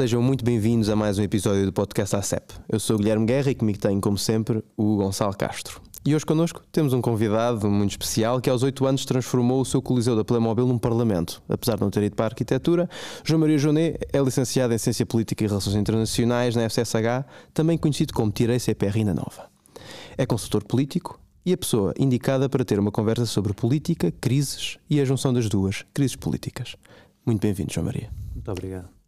Sejam muito bem-vindos a mais um episódio do podcast ACEP. Eu sou o Guilherme Guerra e comigo tenho, como sempre, o Gonçalo Castro. E hoje connosco temos um convidado muito especial que aos 8 anos transformou o seu Coliseu da Playmobil num parlamento. Apesar de não ter ido para a arquitetura, João Maria Jonet é licenciado em Ciência Política e Relações Internacionais na FCSH, também conhecido como Tirei CPR na Nova. É consultor político e a pessoa indicada para ter uma conversa sobre política, crises e a junção das duas, crises políticas. Muito bem-vindo, João Maria. Muito obrigado.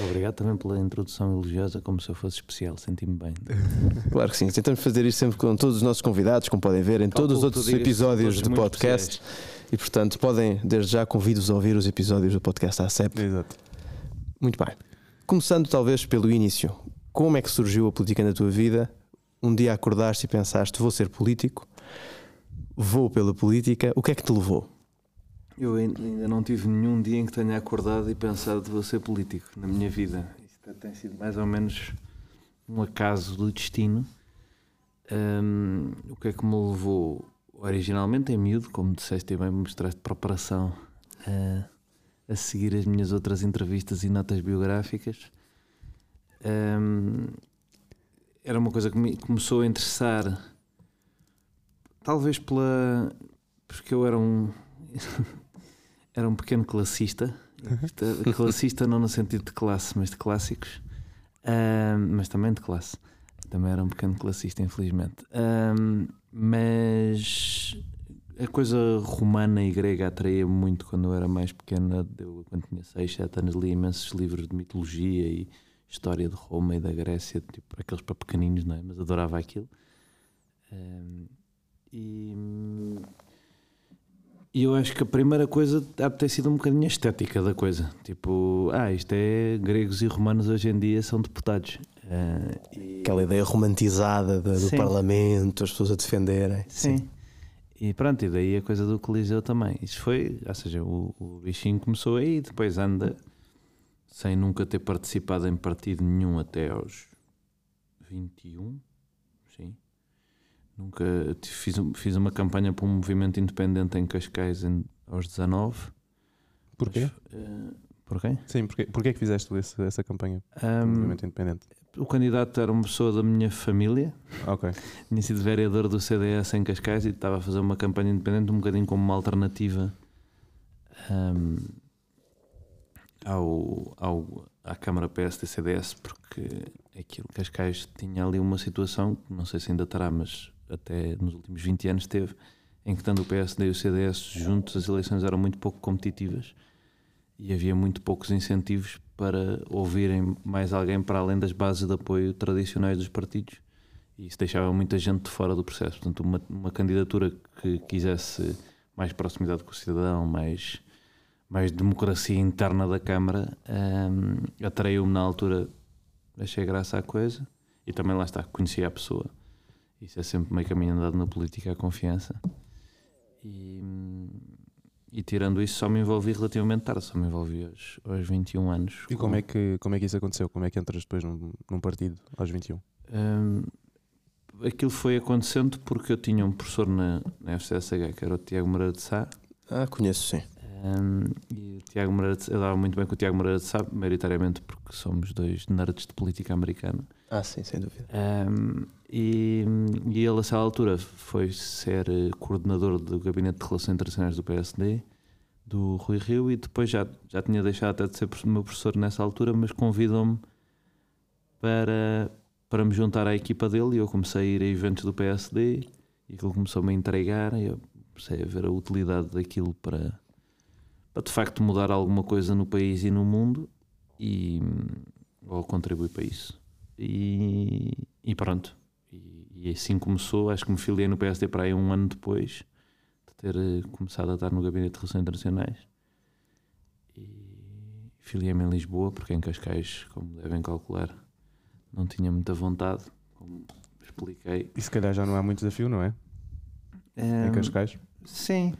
Obrigado também pela introdução elogiosa, como se eu fosse especial, senti-me bem. Claro que sim, tentamos fazer isto sempre com todos os nossos convidados, como podem ver em todos os outros episódios do podcast. Especiais. E portanto, podem, desde já, convido-vos a ouvir os episódios do podcast ACEP. Exato. Muito bem. Começando talvez pelo início, como é que surgiu a política na tua vida? Um dia acordaste e pensaste, vou ser político, vou pela política, o que é que te levou? Eu ainda não tive nenhum dia em que tenha acordado e pensado vou ser político na minha vida. Isto tem sido mais ou menos um acaso do destino. Um, o que é que me levou originalmente em miúdo, como disseste bem, me mostraste preparação a, a seguir as minhas outras entrevistas e notas biográficas. Um, era uma coisa que me começou a interessar, talvez pela. porque eu era um. era um pequeno classista. classista não no sentido de classe, mas de clássicos. mas também de classe. Também era um pequeno classista, infelizmente. mas a coisa romana e grega atraía muito quando eu era mais pequena. Eu, quando tinha 6, 7 anos, li imensos livros de mitologia e história de Roma e da Grécia, tipo aqueles para pequeninos, não é? Mas adorava aquilo. e e eu acho que a primeira coisa há de ter sido um bocadinho a estética da coisa. Tipo, ah, isto é gregos e romanos hoje em dia são deputados. Uh, e... Aquela ideia romantizada do, do Parlamento, as pessoas a defenderem. Sim. Sim. E pronto, e daí a coisa do Coliseu também. Isso foi, ou seja, o, o bichinho começou aí, depois anda sem nunca ter participado em partido nenhum até aos 21. Nunca fiz, fiz uma campanha para um movimento independente em Cascais em, aos 19. Porquê? Mas, uh, porquê? Sim, porquê, porquê é que fizeste esse, essa campanha um, movimento independente? O candidato era uma pessoa da minha família. Ok. Tinha sido vereador do CDS em Cascais e estava a fazer uma campanha independente um bocadinho como uma alternativa um, ao, ao, à Câmara PSD-CDS, porque aquilo Cascais tinha ali uma situação, não sei se ainda terá, mas até nos últimos 20 anos teve, em que tanto o PSD e o CDS juntos as eleições eram muito pouco competitivas e havia muito poucos incentivos para ouvirem mais alguém para além das bases de apoio tradicionais dos partidos e isso deixava muita gente fora do processo. Portanto, uma, uma candidatura que quisesse mais proximidade com o cidadão, mais, mais democracia interna da Câmara, um, atraiu-me na altura, achei graça à coisa e também lá está, conhecia a pessoa. Isso é sempre meio caminho andado na política, a confiança. E, e tirando isso, só me envolvi relativamente tarde, só me envolvi aos, aos 21 anos. E como é, que, como é que isso aconteceu? Como é que entras depois num, num partido aos 21? Um, aquilo foi acontecendo porque eu tinha um professor na, na FCSH que era o Tiago Moreira de Sá. Ah, conheço, sim. Um, e o Tiago Moreira eu dava muito bem com o Tiago Moreira de Sá, maioritariamente porque somos dois nerds de política americana. Ah, sim, sem dúvida. Um, e, e ele, a essa altura, foi ser eh, coordenador do Gabinete de Relações Internacionais do PSD, do Rui Rio, e depois já, já tinha deixado até de ser meu professor nessa altura, mas convidou-me para, para me juntar à equipa dele. E eu comecei a ir a eventos do PSD, e aquilo começou-me a entregar, e eu comecei a ver a utilidade daquilo para, para de facto mudar alguma coisa no país e no mundo, e ou contribuir para isso. E, e pronto. E, e, assim começou. Acho que me filiei no PSD para aí um ano depois de ter eh, começado a estar no Gabinete de Relações Internacionais. E filiei-me em Lisboa, porque em Cascais, como devem calcular, não tinha muita vontade, como expliquei. E se calhar já não há muito desafio, não é? Um, em Cascais? Sim.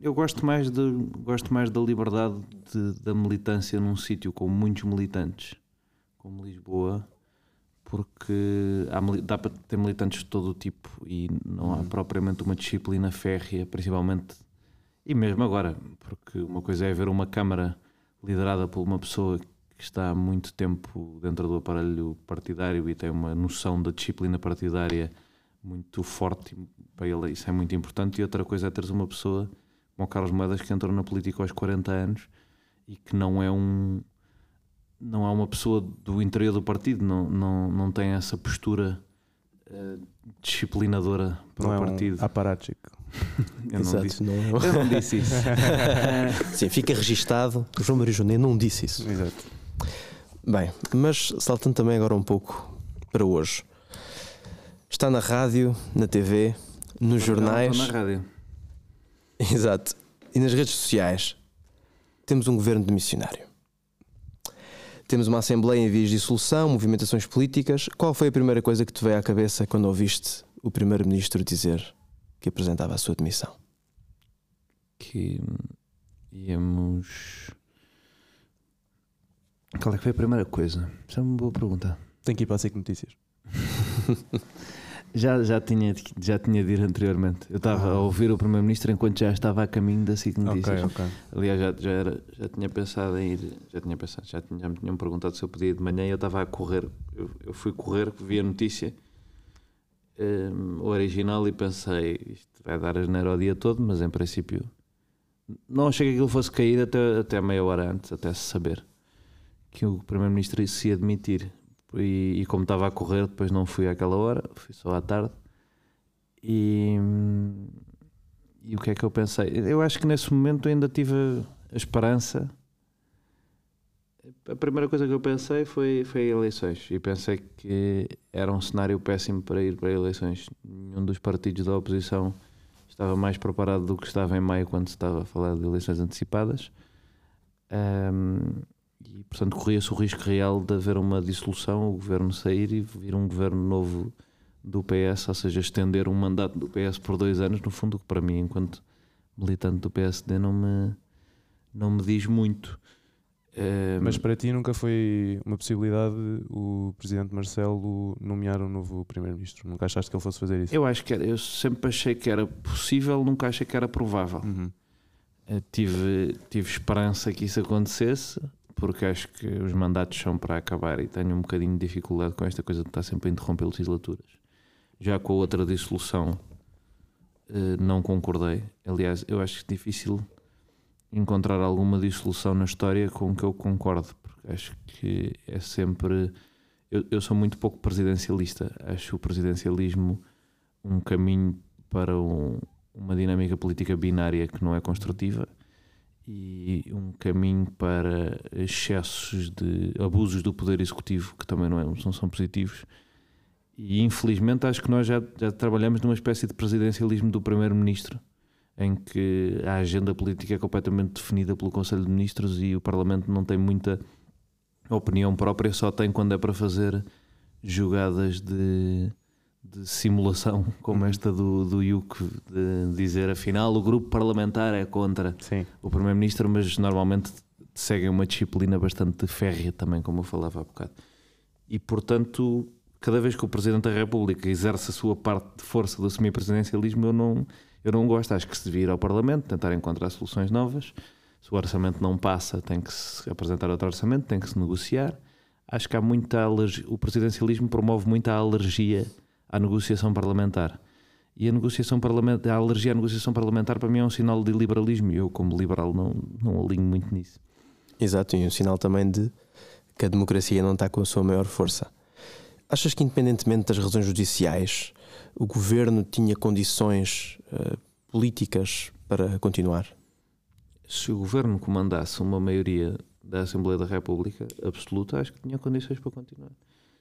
Eu gosto mais, de, gosto mais da liberdade de, da militância num sítio com muitos militantes como Lisboa, porque há, dá para ter militantes de todo o tipo e não há uhum. propriamente uma disciplina férrea, principalmente, e mesmo agora, porque uma coisa é ver uma Câmara liderada por uma pessoa que está há muito tempo dentro do aparelho partidário e tem uma noção da disciplina partidária muito forte. Para ele isso é muito importante. E outra coisa é teres uma pessoa como o Carlos Moedas que entrou na política aos 40 anos e que não é um não é uma pessoa do interior do partido, não, não, não tem essa postura uh, disciplinadora para não o é partido. Um aparático. eu, não Exato, disse, não é? eu não disse isso. Sim, fica registado. O João Maria Jonet não disse isso. Exato. Bem, mas saltando também agora um pouco para hoje. Está na rádio, na TV, nos jornais. Estou na rádio. Exato. E nas redes sociais. Temos um governo de missionário. Temos uma Assembleia em vias de dissolução, movimentações políticas. Qual foi a primeira coisa que te veio à cabeça quando ouviste o Primeiro-Ministro dizer que apresentava a sua demissão? que íamos. Qual é que foi a primeira coisa? Isso é uma boa pergunta. Tem que ir para a SIC Notícias. Já, já, tinha, já tinha de ir anteriormente. Eu estava a ouvir o Primeiro-Ministro enquanto já estava a caminho da SIC Notícias. Ok, ok. Aliás, já, já, era, já tinha pensado em ir. Já tinha pensado, já, tinha, já me tinham perguntado se eu podia ir de manhã e eu estava a correr. Eu, eu fui correr, vi a notícia o original e pensei, isto vai dar asneira o dia todo, mas em princípio não achei que aquilo fosse cair até, até meia hora antes, até se saber que o Primeiro-Ministro se ia demitir. E, e como estava a correr, depois não fui àquela hora, fui só à tarde. E, e o que é que eu pensei? Eu acho que nesse momento ainda tive a esperança. A primeira coisa que eu pensei foi, foi eleições. E pensei que era um cenário péssimo para ir para eleições. Nenhum dos partidos da oposição estava mais preparado do que estava em maio quando se estava a falar de eleições antecipadas. Ahm, e, portanto, corria-se o risco real de haver uma dissolução, o governo sair e vir um governo novo do PS, ou seja, estender um mandato do PS por dois anos, no fundo, que para mim, enquanto militante do PSD, não me, não me diz muito. Ahm, Mas para ti nunca foi uma possibilidade o Presidente Marcelo nomear um novo Primeiro-Ministro? Nunca achaste que ele fosse fazer isso? eu acho que era, eu sempre achei que era possível, nunca achei que era provável. Uhum. Eh, tive, tive esperança que isso acontecesse, porque acho que os mandatos são para acabar e tenho um bocadinho de dificuldade com esta coisa de estar sempre a interromper legislaturas. Já com a outra dissolução, eh, não concordei. Aliás, eu acho difícil encontrar alguma dissolução na história com que eu concordo, porque acho que é sempre. Eu, eu sou muito pouco presidencialista. Acho o presidencialismo um caminho para um- uma dinâmica política binária que não é construtiva e um caminho para excessos de abusos do poder executivo que também não, é, não são positivos. E infelizmente acho que nós já, já trabalhamos numa espécie de presidencialismo do primeiro-ministro, em que a agenda política é completamente definida pelo Conselho de Ministros e o Parlamento não tem muita opinião própria, só tem quando é para fazer jogadas de, de simulação, como esta do, do IUC, de dizer afinal o grupo parlamentar é contra Sim. o Primeiro-Ministro, mas normalmente seguem uma disciplina bastante férrea também, como eu falava há bocado. E portanto, cada vez que o Presidente da República exerce a sua parte de força do semipresidencialismo, eu não, eu não gosto. Acho que se devia ir ao Parlamento, tentar encontrar soluções novas. Se o orçamento não passa, tem que se apresentar outro orçamento, tem que se negociar. Acho que há muita alergia. O presidencialismo promove muita alergia à negociação parlamentar. E a negociação parlamentar, a alergia à negociação parlamentar para mim é um sinal de liberalismo e eu, como liberal, não, não alinho muito nisso. Exato, e um sinal também de que a democracia não está com a sua maior força. Achas que, independentemente das razões judiciais, o governo tinha condições eh, políticas para continuar? Se o governo comandasse uma maioria da Assembleia da República absoluta, acho que tinha condições para continuar.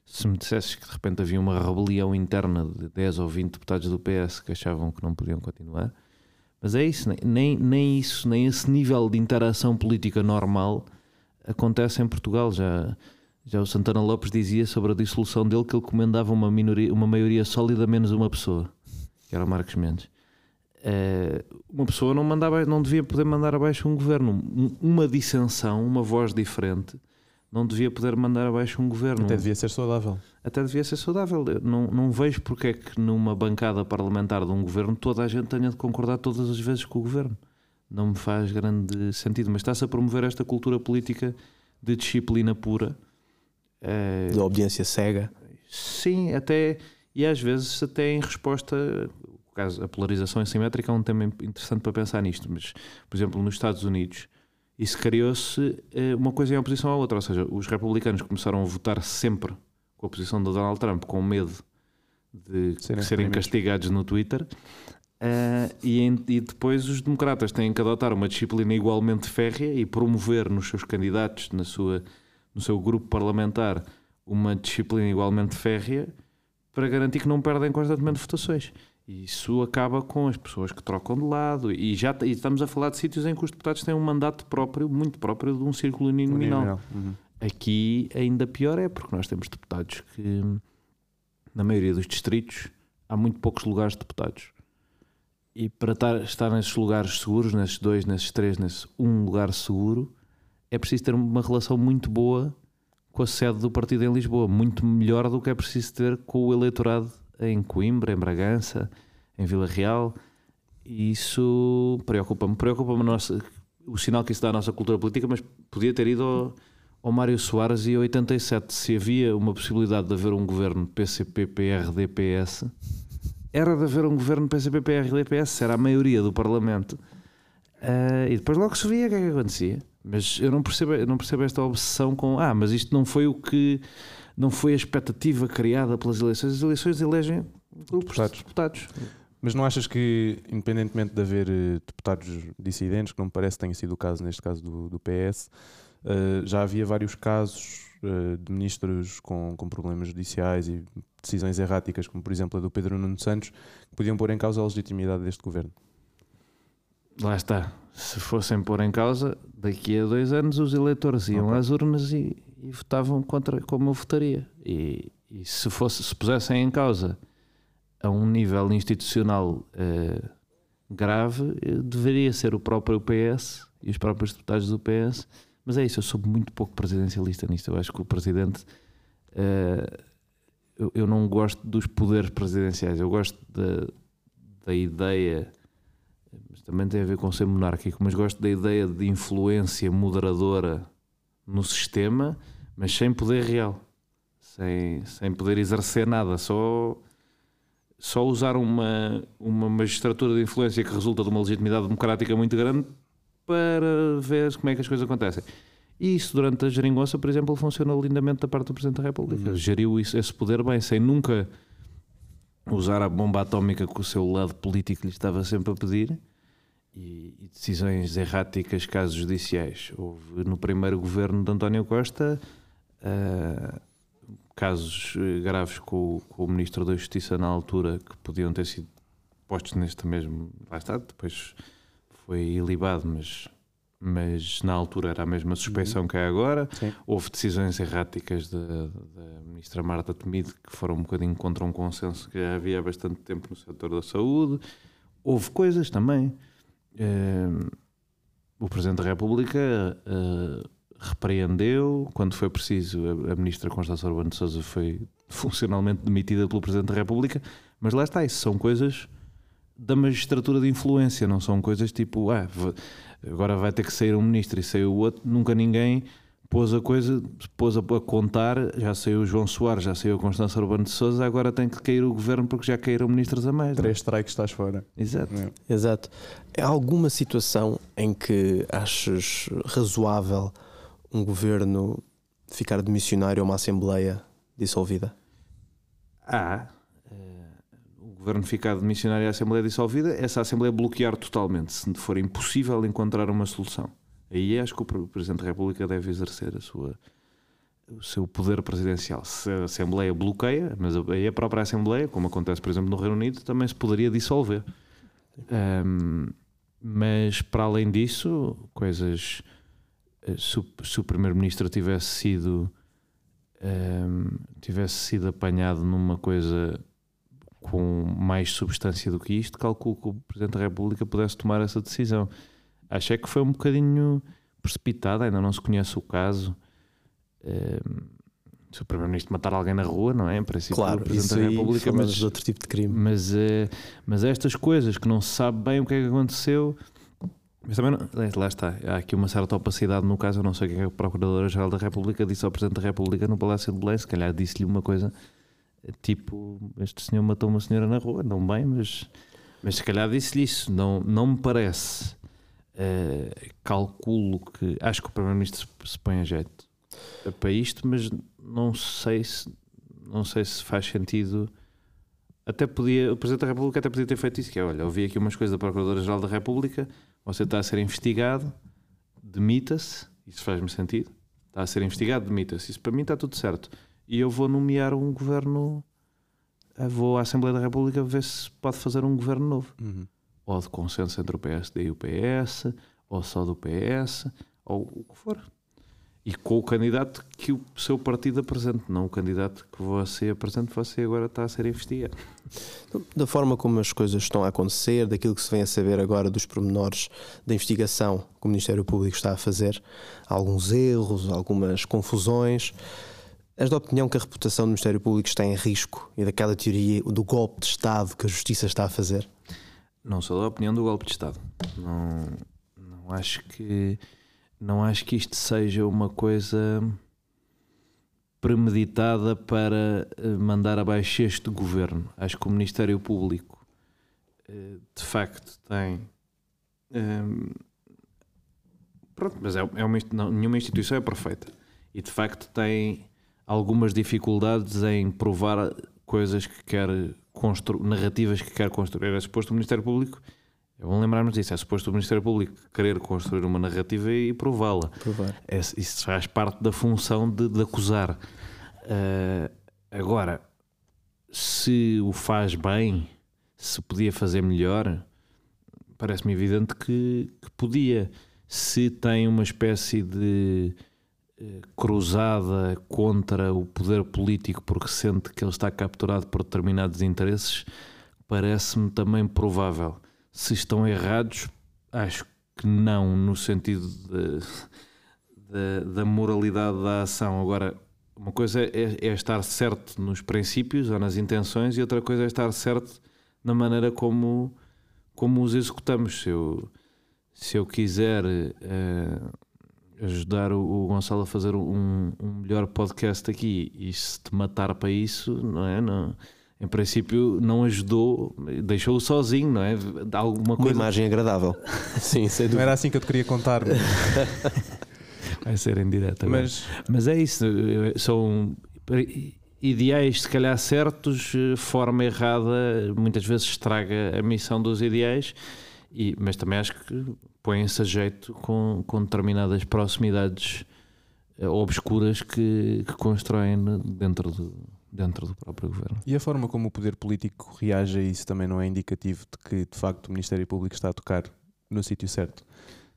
Se me dissesses que de repente havia uma rebelião interna de 10 ou 20 deputados do PS que achavam que não podiam continuar, mas é isso, nem- nem, isso, nem esse nível de interação política normal acontece em Portugal. Já, já o Santana Lopes dizia sobre a dissolução dele que ele comandava uma, minoria, uma maioria sólida menos uma pessoa, que era o Marcos Mendes. Eh, uma pessoa não, mandava, não devia poder mandar abaixo um governo. Um- Uma dissensão, uma voz diferente, não devia poder mandar abaixo um governo. Até devia ser saudável. Até devia ser saudável. Eu não, não vejo porque é que numa bancada parlamentar de um governo toda a gente tenha de concordar todas as vezes com o governo. Não me faz grande sentido. Mas está-se a promover esta cultura política de disciplina pura. Uh, de obediência cega. Sim, até e às vezes até em resposta caso a polarização assimétrica é um tema interessante para pensar nisto, mas por exemplo nos Estados Unidos isso criou-se eh, uma coisa em oposição à outra, ou seja, os republicanos começaram a votar sempre com a posição do Donald Trump com medo de serem, serem castigados no Twitter. Uh, e, em, e, depois os democratas têm que adotar uma disciplina igualmente férrea e promover nos seus candidatos, na sua, no seu grupo parlamentar, uma disciplina igualmente férrea para garantir que não perdem constantemente votações. Isso acaba com as pessoas que trocam de lado. E já e estamos a falar de sítios em que os deputados têm um mandato próprio, muito próprio, de um círculo uninominal. Uhum. Aqui ainda pior é porque nós temos deputados que, na maioria dos distritos, há muito poucos lugares de deputados. E para estar, estar nesses lugares seguros, nesses dois, nesses três, nesse um lugar seguro, é preciso ter uma relação muito boa com a sede do partido em Lisboa, muito melhor do que é preciso ter com o eleitorado em Coimbra, em Bragança, em Vila Real. E isso preocupa-me. Preocupa-me o sinal que isso dá à nossa cultura política, mas podia ter ido ao, ao Mário Soares e 87. Se havia uma possibilidade de haver um governo PCP-PRD-PS, era de haver um governo PCP-PRD-PS, era a maioria do Parlamento. Uh, e depois logo se via o que é que acontecia. Mas eu não percebo, eu não percebo esta obsessão com ah, mas isto não foi o que não foi a expectativa criada pelas eleições. As eleições elegem grupos deputados. de deputados. Mas não achas que, independentemente de haver uh, deputados dissidentes, que não me parece que tenha sido o caso neste caso do, do PS, uh, eh, já havia vários casos uh, de ministros com, com problemas judiciais e decisões erráticas, como por exemplo a do Pedro Nuno Santos, que podiam pôr em causa a legitimidade deste governo? Lá está. Se fossem pôr em causa, daqui a dois anos os eleitores iam okay. às urnas e, e votavam contra como eu votaria. E, e, se, fosse, se pusessem em causa a um nível institucional uh, grave, eh, deveria ser o próprio PS e os próprios deputados do PS. Mas é isso, eu sou muito pouco presidencialista nisto. Eu acho que o presidente. Uh, eu, eu, não gosto dos poderes presidenciais, eu gosto da, da ideia. Também tem a ver com ser monárquico, mas gosto da ideia de influência moderadora no sistema, mas sem poder real, sem, sem poder exercer nada, só, só usar uma, uma magistratura de influência que resulta de uma legitimidade democrática muito grande para ver como é que as coisas acontecem. E isso durante a geringonça, por exemplo, funcionou lindamente da parte do Presidente da República. Uhum. Geriu isso, esse poder bem, sem nunca usar a bomba atómica que o seu lado político lhe estava sempre a pedir e, e, decisões erráticas, casos judiciais. Houve no primeiro governo de António Costa uh, casos eh, graves com, com, o Ministro da Justiça na altura que podiam ter sido postos neste mesmo. Lá está, depois foi ilibado, mas, mas na altura era a mesma suspeição uhum. que é agora. Sim. Houve decisões erráticas da, da Ministra Marta Temido que foram um bocadinho contra um consenso que havia há bastante tempo no setor da saúde. Houve coisas também Uh, o Presidente da República uh, repreendeu, quando foi preciso, a, a Ministra Constança Urbano de Sousa foi funcionalmente demitida pelo Presidente da República, mas lá está, isso são coisas da magistratura de influência, não são coisas tipo, ah, agora vai ter que sair um ministro e sair o outro, nunca ninguém pôs a coisa, pôs a, a, contar, já saiu o João Soares, já saiu a Constança Urbano de Souza, agora tem que cair o governo porque já caíram ministros a mais. É? Três strikes estás fora. Exato. É. Exato. Há alguma situação em que achas razoável um governo ficar de missionário a uma Assembleia dissolvida? Há. Uh, o governo ficar de missionário à Assembleia dissolvida, essa Assembleia bloquear totalmente, se for impossível encontrar uma solução. Aí acho que o Presidente da República deve exercer a sua, o seu poder presidencial. Se a Assembleia bloqueia, mas aí a própria Assembleia, como acontece, por exemplo, no Reino Unido, também se poderia dissolver. Um, mas para além disso, coisas. Eh, se, se o Primeiro-Ministro tivesse sido. Um, tivesse sido apanhado numa coisa com mais substância do que isto, calculo que o Presidente da República pudesse tomar essa decisão. Achei que foi um bocadinho precipitado, ainda não se conhece o caso. Um, ehm, se o Primeiro-Ministro matar alguém na rua, não é? Em princípio, claro, o Presidente da República. Mas, de outro tipo de crime. Mas, uh, mas estas coisas que não se sabe bem o que é que aconteceu, Mas também, não, é, lá está, há aqui uma certa opacidade no caso, eu não sei o que é a Procuradora-Geral da República disse ao Presidente da República no Palácio de Belém, se calhar disse-lhe uma coisa tipo, este senhor matou uma senhora na rua, não bem, mas, mas se calhar disse-lhe isso, não, não me parece. Uh, calculo que, acho que o Primeiro-Ministro se põe a jeito para isto, mas não sei se não sei se faz sentido até podia, o Presidente da República até podia ter feito isso, que é, olha, eu vi aqui umas coisas da Procuradora-Geral da República, você está a ser investigado, demita-se, isso faz-me sentido, está a ser investigado, demita-se, isso para mim está tudo certo. E eu vou nomear um governo, eh, vou à Assembleia da República ver se pode fazer um governo novo. Uhum. Ou de consenso entre o PSD e o PS, ou só do PS, ou o que for e com o candidato que o seu partido apresente, não o candidato que você apresente, você agora está a ser investigado. Da forma como as coisas estão a acontecer, daquilo que se vem a saber agora dos pormenores da investigação que o Ministério Público está a fazer, alguns erros, algumas confusões. És da opinião que a reputação do Ministério Público está em risco e daquela teoria do golpe de Estado que a Justiça está a fazer? Não sou da opinião do golpe de Estado. Não, não acho que não acho que isto seja uma coisa premeditada para eh, mandar abaixo este governo. Acho que o Ministério Público eh, de facto tem. Um, pronto, mas é, é uma, não, nenhuma instituição é perfeita e de facto tem algumas dificuldades em provar coisas que quer construir, narrativas que quer construir. É suposto o Ministério Público Vamos lembrar-nos disso. É suposto o Ministério Público querer construir uma narrativa e prová-la. É, isso faz parte da função de, de acusar. Uh, agora, se o faz bem, se podia fazer melhor, parece-me evidente que, que, podia. Se tem uma espécie de cruzada contra o poder político porque sente que ele está capturado por determinados interesses, parece-me também provável se estão errados, acho que não, no sentido de, de, da moralidade da ação. Agora, uma coisa é, é, estar certo nos princípios ou nas intenções, e outra coisa é estar certo na maneira como, como os executamos. Se eu, se eu quiser uh, ajudar o, o, Gonçalo a fazer um, um melhor podcast aqui e se te matar para isso, não é? Não em princípio não ajudou, deixou-o sozinho, não é? Alguma coisa... Uma imagem agradável. Sim, sem Não era assim que eu te queria contar. Vai ser em direto. Mas... Mas é isso, são ideais se calhar certos, forma errada, muitas vezes estraga a missão dos ideais, e, mas também acho que põem-se a jeito com, com determinadas proximidades eh, obscuras que, que constroem dentro do dentro do próprio governo. E a forma como o poder político reage a isso também não é indicativo de que, de facto, o Ministério Público está a tocar no sítio certo.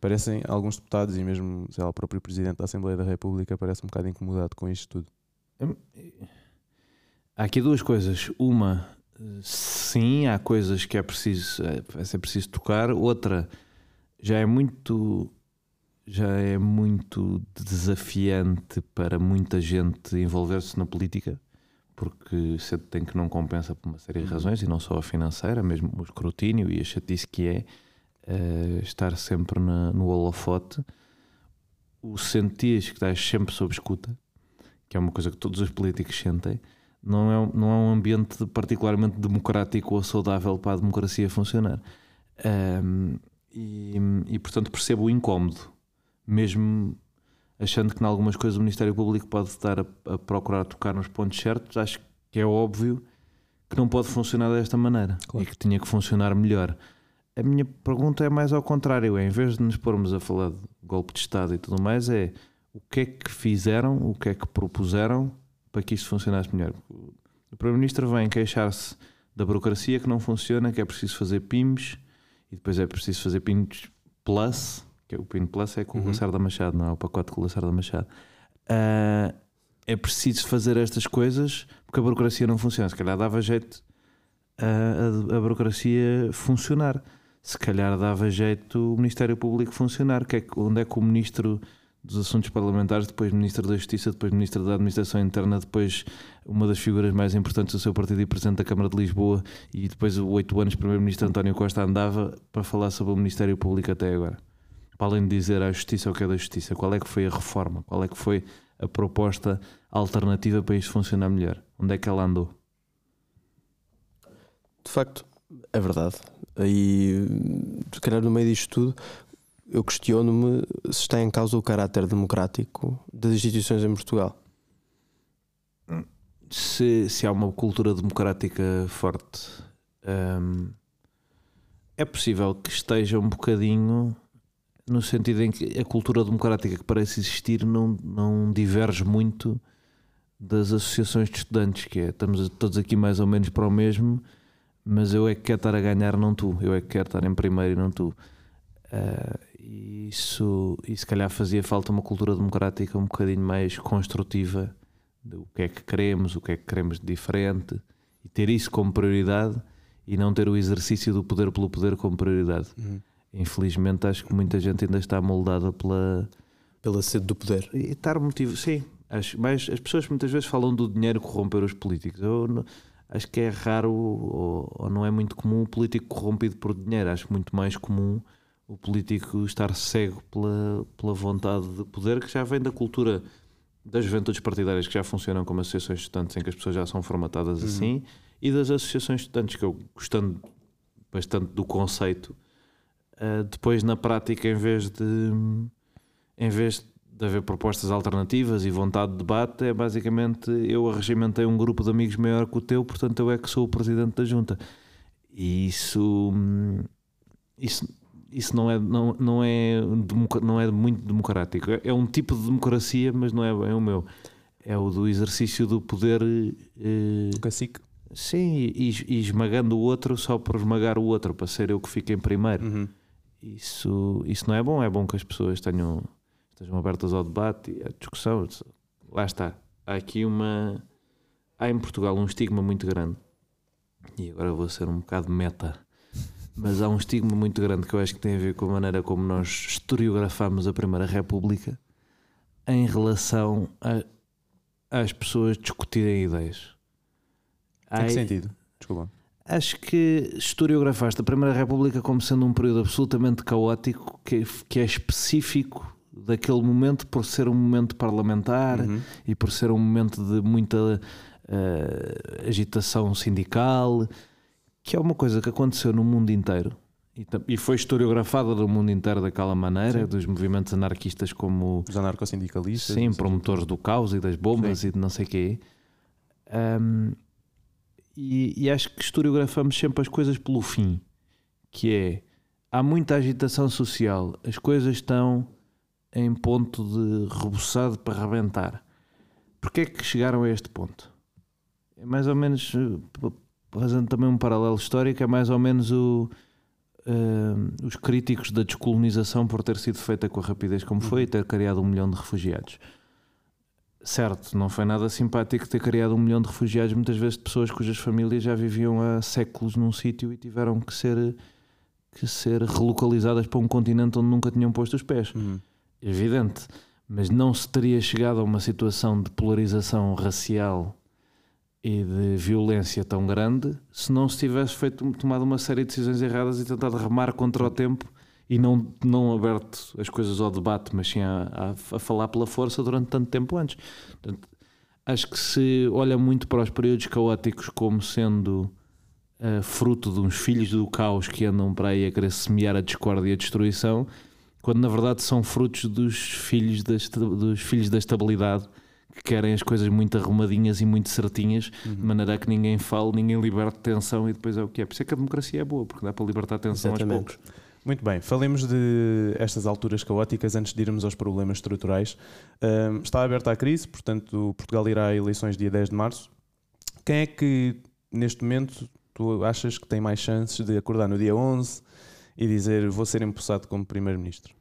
Parecem alguns deputados e mesmo sei lá, o próprio Presidente da Assembleia da República parece um bocado incomodado com isto tudo. Hum, há aqui duas coisas. Uma, sim, há coisas que é preciso, é, vai ser preciso tocar. Outra, já é muito já é muito desafiante para muita gente envolver-se na política porque cedo tem que não compensa por uma série de uhum. razões, e não só a financeira, mesmo o escrutínio e a chatice que é uh, estar sempre na, no holofote, o sentir que estás sempre sob escuta, que é uma coisa que todos os políticos sentem, não é, não é um ambiente particularmente democrático ou saudável para a democracia funcionar. Um, e, e, portanto percebo o incómodo, mesmo achando que em algumas coisas o Ministério Público pode estar a, a, procurar tocar nos pontos certos, acho que é óbvio que não pode funcionar desta maneira claro. e que tinha que funcionar melhor. A minha pergunta é mais ao contrário, é, em vez de nos pormos a falar de golpe de Estado e tudo mais, é o que é que fizeram, o que é que propuseram para que isto funcionasse melhor. O Primeiro-Ministro vem queixar-se da burocracia que não funciona, que é preciso fazer PIMs e depois é preciso fazer PIMs Plus que é o Pin Plus é com uhum. o Lacerda Machado, não é o pacote com o Lacerda Machado. Uh, é preciso fazer estas coisas porque a burocracia não funciona. Se calhar dava jeito a, a, a burocracia funcionar. Se calhar dava jeito o Ministério Público funcionar. Que é, onde é que o Ministro dos Assuntos Parlamentares, depois Ministro da Justiça, depois Ministro da Administração Interna, depois uma das figuras mais importantes do seu partido e Presidente da Câmara de Lisboa, e depois oito anos Primeiro-Ministro António Costa andava para falar sobre o Ministério Público até agora. para além de dizer à justiça o que é da justiça, qual é que foi a reforma, qual é que foi a proposta alternativa para isto funcionar melhor? Onde é que ela andou? De facto, é verdade. E se calhar no meio disto tudo, eu questiono-me se está em causa o caráter democrático das instituições em Portugal. Se, se há uma cultura democrática forte, hum, é possível que esteja um bocadinho no sentido em que a cultura democrática que parece existir não, não diverge muito das associações de estudantes, que é estamos todos aqui mais ou menos para o mesmo, mas eu é que quero estar a ganhar, não tu, eu é que quero estar em primeiro e não tu. Uh, isso, e se calhar fazia falta uma cultura democrática um bocadinho mais construtiva do que é que queremos, o que é que queremos de diferente e ter isso como prioridade e não ter o exercício do poder pelo poder como prioridade. Uhum. Infelizmente, acho que muita gente ainda está moldada pela pela sede do poder e estar motivo. Sim, acho, mas as pessoas muitas vezes falam do dinheiro corromper os políticos. Eu não, acho que é raro ou, ou não é muito comum o político corrompido por dinheiro. Acho muito mais comum o político estar cego pela, pela vontade de poder que já vem da cultura das juventudes partidárias que já funcionam como associações de estudantes em que as pessoas já são formatadas uhum. assim e das associações de estudantes que eu gostando bastante do conceito uh, depois na prática em vez de em vez de haver propostas alternativas e vontade de debate é basicamente eu arregimentei um grupo de amigos maior que o teu portanto eu é que sou o presidente da junta e isso hum, isso isso não é, não, não, é, não é muito democrático. É um tipo de democracia, mas não é, é o meu. É o do exercício do poder. Eh, cacique. Sim, e, e, esmagando o outro só por esmagar o outro, para ser eu que fique em primeiro. Uhum. Isso, isso não é bom. É bom que as pessoas tenham, estejam abertas ao debate e à discussão. Lá está. Há aqui uma. Há em Portugal um estigma muito grande. E agora vou ser um bocado meta mas há um estigma muito grande que eu acho que tem a ver com a maneira como nós historiografamos a Primeira República em relação a, às pessoas discutirem ideias. Em que sentido? Desculpa. Acho que historiografaste a Primeira República como sendo um período absolutamente caótico que, que é específico daquele momento por ser um momento parlamentar uhum. e por ser um momento de muita uh, agitação sindical que é uma coisa que aconteceu no mundo inteiro e, foi historiografada no mundo inteiro daquela maneira, sim. dos movimentos anarquistas como os anarcossindicalistas, sim, promotores do caos e das bombas sim. e de não sei quê. Um, e, e acho que historiografamos sempre as coisas pelo fim, que é há muita agitação social, as coisas estão em ponto de rebuçado para rebentar. Porquê é que chegaram a este ponto? É mais ou menos eh, fazendo também um paralelo histórico, é mais ou menos o, uh, os críticos da descolonização por ter sido feita com a rapidez como foi e ter criado um milhão de refugiados. Certo, não foi nada simpático ter criado um milhão de refugiados, muitas vezes de pessoas cujas famílias já viviam há séculos num sítio e tiveram que ser, que ser relocalizadas para um continente onde nunca tinham posto os pés. Uhum. Evidente. Mas não se teria chegado a uma situação de polarização racial e de violência tão grande se não se tivesse feito, tomado uma série de decisões erradas e tentado remar contra o tempo e não, não aberto as coisas ao debate, mas sim a, a, a falar pela força durante tanto tempo antes. Portanto, acho que se olha muito para os períodos caóticos como sendo uh, fruto de uns filhos do caos que andam para aí a querer semear a discórdia e a destruição, quando na verdade são frutos dos filhos da, dos filhos da estabilidade que querem as coisas muito arrumadinhas e muito certinhas, uhum. de maneira que ninguém fale, ninguém liberte tensão e depois é o que é. Por isso é que a democracia é boa, porque dá para libertar tensão Exatamente. aos poucos. Muito bem, falemos de estas alturas caóticas antes de irmos aos problemas estruturais. Um, está aberta a crise, portanto, Portugal irá a eleições dia 10 de março. Quem é que, neste momento, tu achas que tem mais chances de acordar no dia 11 e dizer vou ser empossado como Primeiro-Ministro?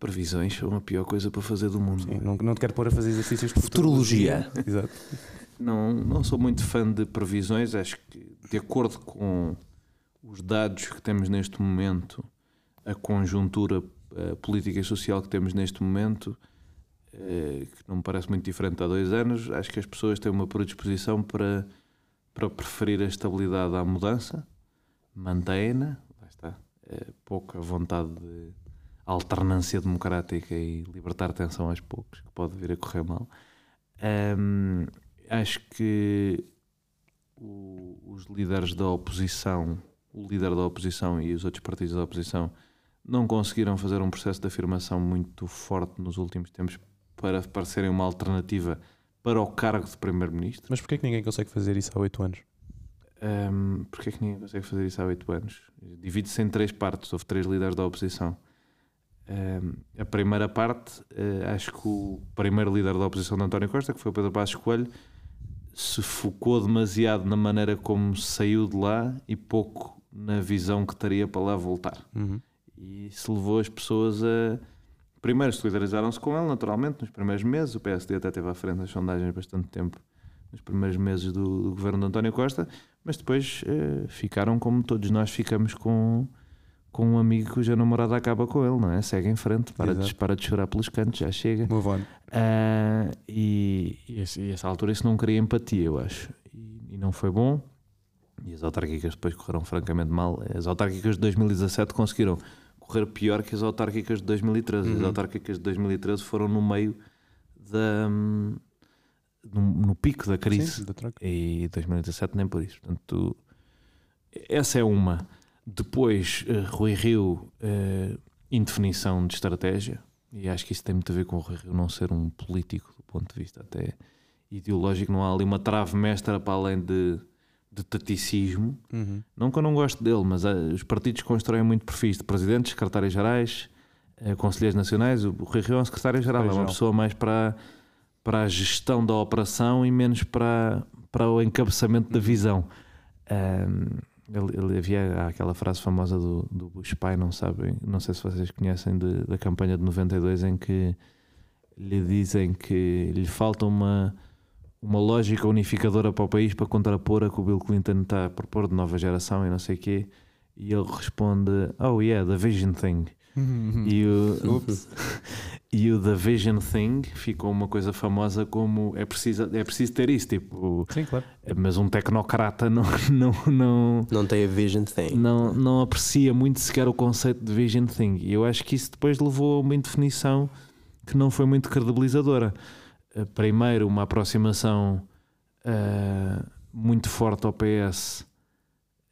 Previsões são a pior coisa para fazer do mundo. Sim, não, não te quero pôr a fazer exercícios de futurologia. Exato. Não, não sou muito fã de previsões. Acho que, de acordo com os dados que temos neste momento, a conjuntura a política e social que temos neste momento, eh, que não me parece muito diferente há dois anos, acho que as pessoas têm uma predisposição para, para preferir a estabilidade à mudança, mantém-na, lá está, é pouca vontade de alternância democrática e libertar tensão aos poucos, que pode vir a correr mal. Um, acho que o, os líderes da oposição, o líder da oposição e os outros partidos da oposição não conseguiram fazer um processo de afirmação muito forte nos últimos tempos para parecerem uma alternativa para o cargo de primeiro-ministro. Mas porquê que ninguém consegue fazer isso há oito anos? Um, porquê é que ninguém consegue fazer isso há oito anos? Divide-se em três partes. Houve três líderes da oposição. A primeira parte, uh, acho que o primeiro líder da oposição de António Costa, que foi o Pedro Passos Coelho, se focou demasiado na maneira como saiu de lá e pouco na visão que teria para lá voltar. Uhum. E se levou as pessoas a. Primeiro solidarizaram-se com ele, naturalmente, nos primeiros meses. O PSD até teve à frente nas sondagens bastante tempo, nos primeiros meses do, do governo de António Costa, mas depois uh, ficaram como todos nós ficamos com, com um amigo cuja namorada acaba com ele, não é? Segue em frente, para, de, para de chorar pelos cantos, já chega. Move on. Uh, e, e, e essa altura isso não queria empatia, eu acho. E, e, não foi bom. E as autárquicas depois correram francamente mal. As autárquicas de 2017 conseguiram correr pior que as autárquicas de 2013. Uhum. As autárquicas de 2013 foram no meio da. No, no pico da crise. Sim, da e 2017 nem por isso. Portanto, essa é uma. Depois, uh, Rui Rio, uh, indefinição de estratégia. E acho que isso tem muito a ver com o Rui Rio não ser um político, do ponto de vista até ideológico. Não há ali uma trave mestra para além de de taticismo. Uhum. Não que eu não gosto dele, mas uh, os partidos constroem muito perfis de presidentes, secretários-gerais, uh, conselheiros nacionais. O Rui Rio é um secretário-geral, é uma pessoa mais para, para a gestão da operação e menos para, para o encabeçamento da visão. Um, ele, ele, havia aquela frase famosa do, do Bush pai, não sabem, não sei se vocês conhecem, de, da campanha de 92, em que lhe dizem que lhe falta uma uma lógica unificadora para o país para contrapor a que o Bill Clinton está a propor de nova geração e não sei o quê. E ele responde: Oh, yeah, the vision thing. E, o, e o The Vision Thing ficou uma coisa famosa como é preciso, é preciso ter isso, tipo, Sim, claro. mas um tecnocrata não, não, não, não tem a Vision Thing, não, não aprecia muito sequer o conceito de Vision Thing. E eu acho que isso depois levou a uma indefinição que não foi muito credibilizadora. Eh, primeiro uma aproximação uh, muito forte ao PS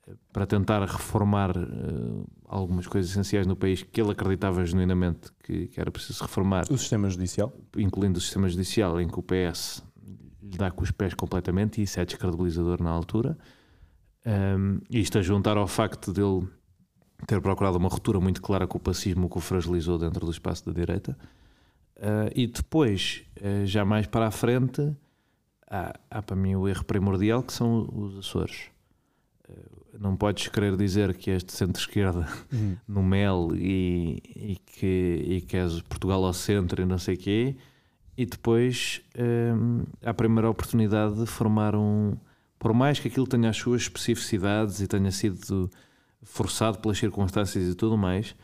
eh, para tentar reformar uh, algumas coisas essenciais no país que ele acreditava genuinamente que, que, era preciso reformar. O sistema judicial? Incluindo o sistema judicial, em que o PS lhe dá com os pés completamente e isso é descredibilizador na altura. Um, isto a juntar ao facto dele ter procurado uma ruptura muito clara com o pacismo que o fragilizou dentro do espaço da direita. Uh, e depois, uh, já mais para a frente, há, há, para mim o erro primordial que são os Açores. Não podes querer dizer que és de centro-esquerda uhum. no MEL e, e, que, e que és Portugal ao centro e não sei o quê, e depois um, a primeira oportunidade de formar um. Por mais que aquilo tenha as suas especificidades e tenha sido forçado pelas circunstâncias e tudo mais,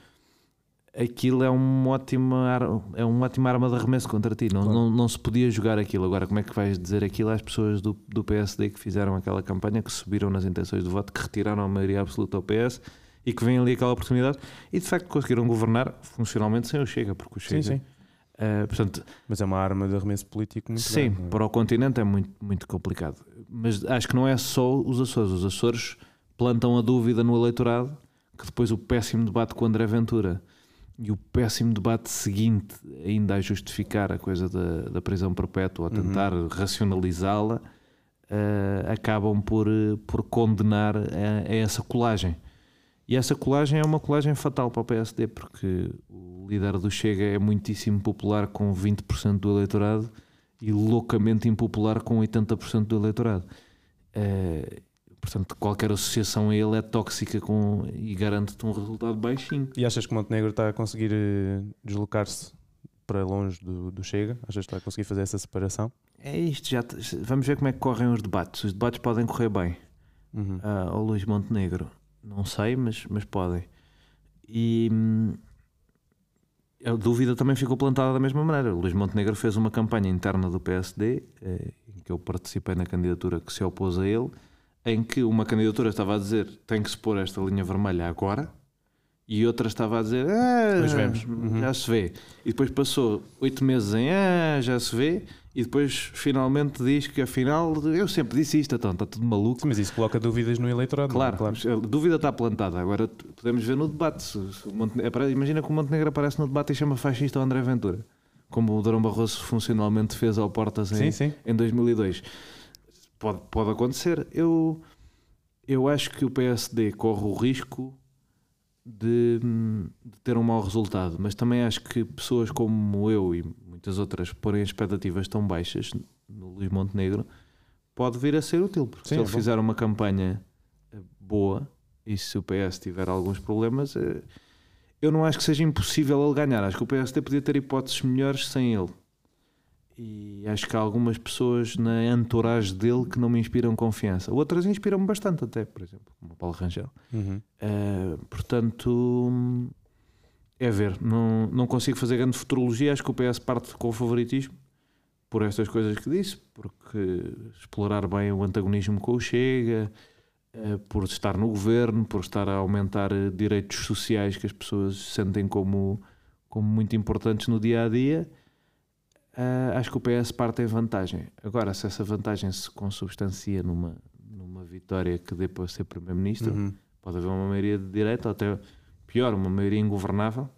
aquilo é uma ótima, é uma ótima arma de arremesso contra ti. Não, claro. não, não se podia jogar aquilo. Agora, como é que vais dizer aquilo às pessoas do, do PSD que fizeram aquela campanha, que subiram nas intenções de voto, que retiraram a maioria absoluta ao PS e que vem ali aquela oportunidade e de facto conseguiram governar funcionalmente sem o Chega, porque o Chega. Sim, sim. Uh, portanto, mas é uma arma de arremesso político muito Sim, grande, é? para o continente é muito, muito complicado. Mas acho que não é só os Açores. Os Açores plantam a dúvida no eleitorado que depois o péssimo debate com o André Ventura e o péssimo debate seguinte, ainda a justificar a coisa da, da prisão perpétua, a uhum. tentar uhum. racionalizá-la, uh, acabam por, por condenar a, a, essa colagem. E essa colagem é uma colagem fatal para o PSD, porque o líder do Chega é muitíssimo popular com 20% do eleitorado e loucamente impopular com 80% do eleitorado. Uh, Portanto, qualquer associação a ele é tóxica com, e garante-te um resultado baixinho. E achas que Montenegro está a conseguir eh, deslocar-se para longe do, do Chega? Achas que está a conseguir fazer essa separação? É isto, já vamos ver como é que correm os debates. Os debates podem correr bem. Uhum. Uh, ao Luís Montenegro, não sei, mas, mas podem. E hum, a dúvida também ficou plantada da mesma maneira. O Luís Montenegro fez uma campanha interna do PSD, eh, em que eu participei na candidatura que se opôs a ele em que uma candidatura estava a dizer tem que se pôr esta linha vermelha agora E outra estava a dizer, ah, Depois vemos. Uhum. já se vê. E depois passou oito meses em, ah, já se vê. E depois finalmente diz que afinal, eu sempre disse isto, então está tudo maluco. Sim, mas isso coloca dúvidas no eleitorado. não é? Claro, a dúvida está plantada. Agora podemos ver no debate. Se- se o Monte- apare- Imagina que o Montenegro aparece no debate e chama fascista o André Ventura, como o Durão Barroso funcionalmente fez ao Portas em, Sim, sim. em 2002. Pode, pode acontecer. Eu, eu acho que o PSD corre o risco de, de ter um mau resultado, mas também acho que pessoas como eu e muitas outras porem expectativas tão baixas no Luís Montenegro pode vir a ser útil, porque Sim, se é ele bom. fizer uma campanha eh, boa e se o PS tiver alguns problemas, eh, eu não acho que seja impossível ele ganhar. Acho que o PSD podia ter hipóteses melhores sem ele. E acho que há algumas pessoas na entourage dele que não me inspiram confiança. Outras inspiram-me bastante, até, por exemplo, como o Paulo Rangel. Uhum. Uh, portanto, é ver. Não, não consigo fazer grande futurologia. Acho que o PS parte com o favoritismo por estas coisas que disse, porque explorar bem o antagonismo com o Chega, uh, por estar no governo, por estar a aumentar direitos sociais que as pessoas sentem como, como muito importantes no dia a dia. Uh, acho que o PS parte em vantagem. Agora, se essa vantagem se consubstancia numa, numa vitória que dê para ser Primeiro-Ministro, Uhum. Pode haver uma maioria de direita, ou até pior, uma maioria ingovernável.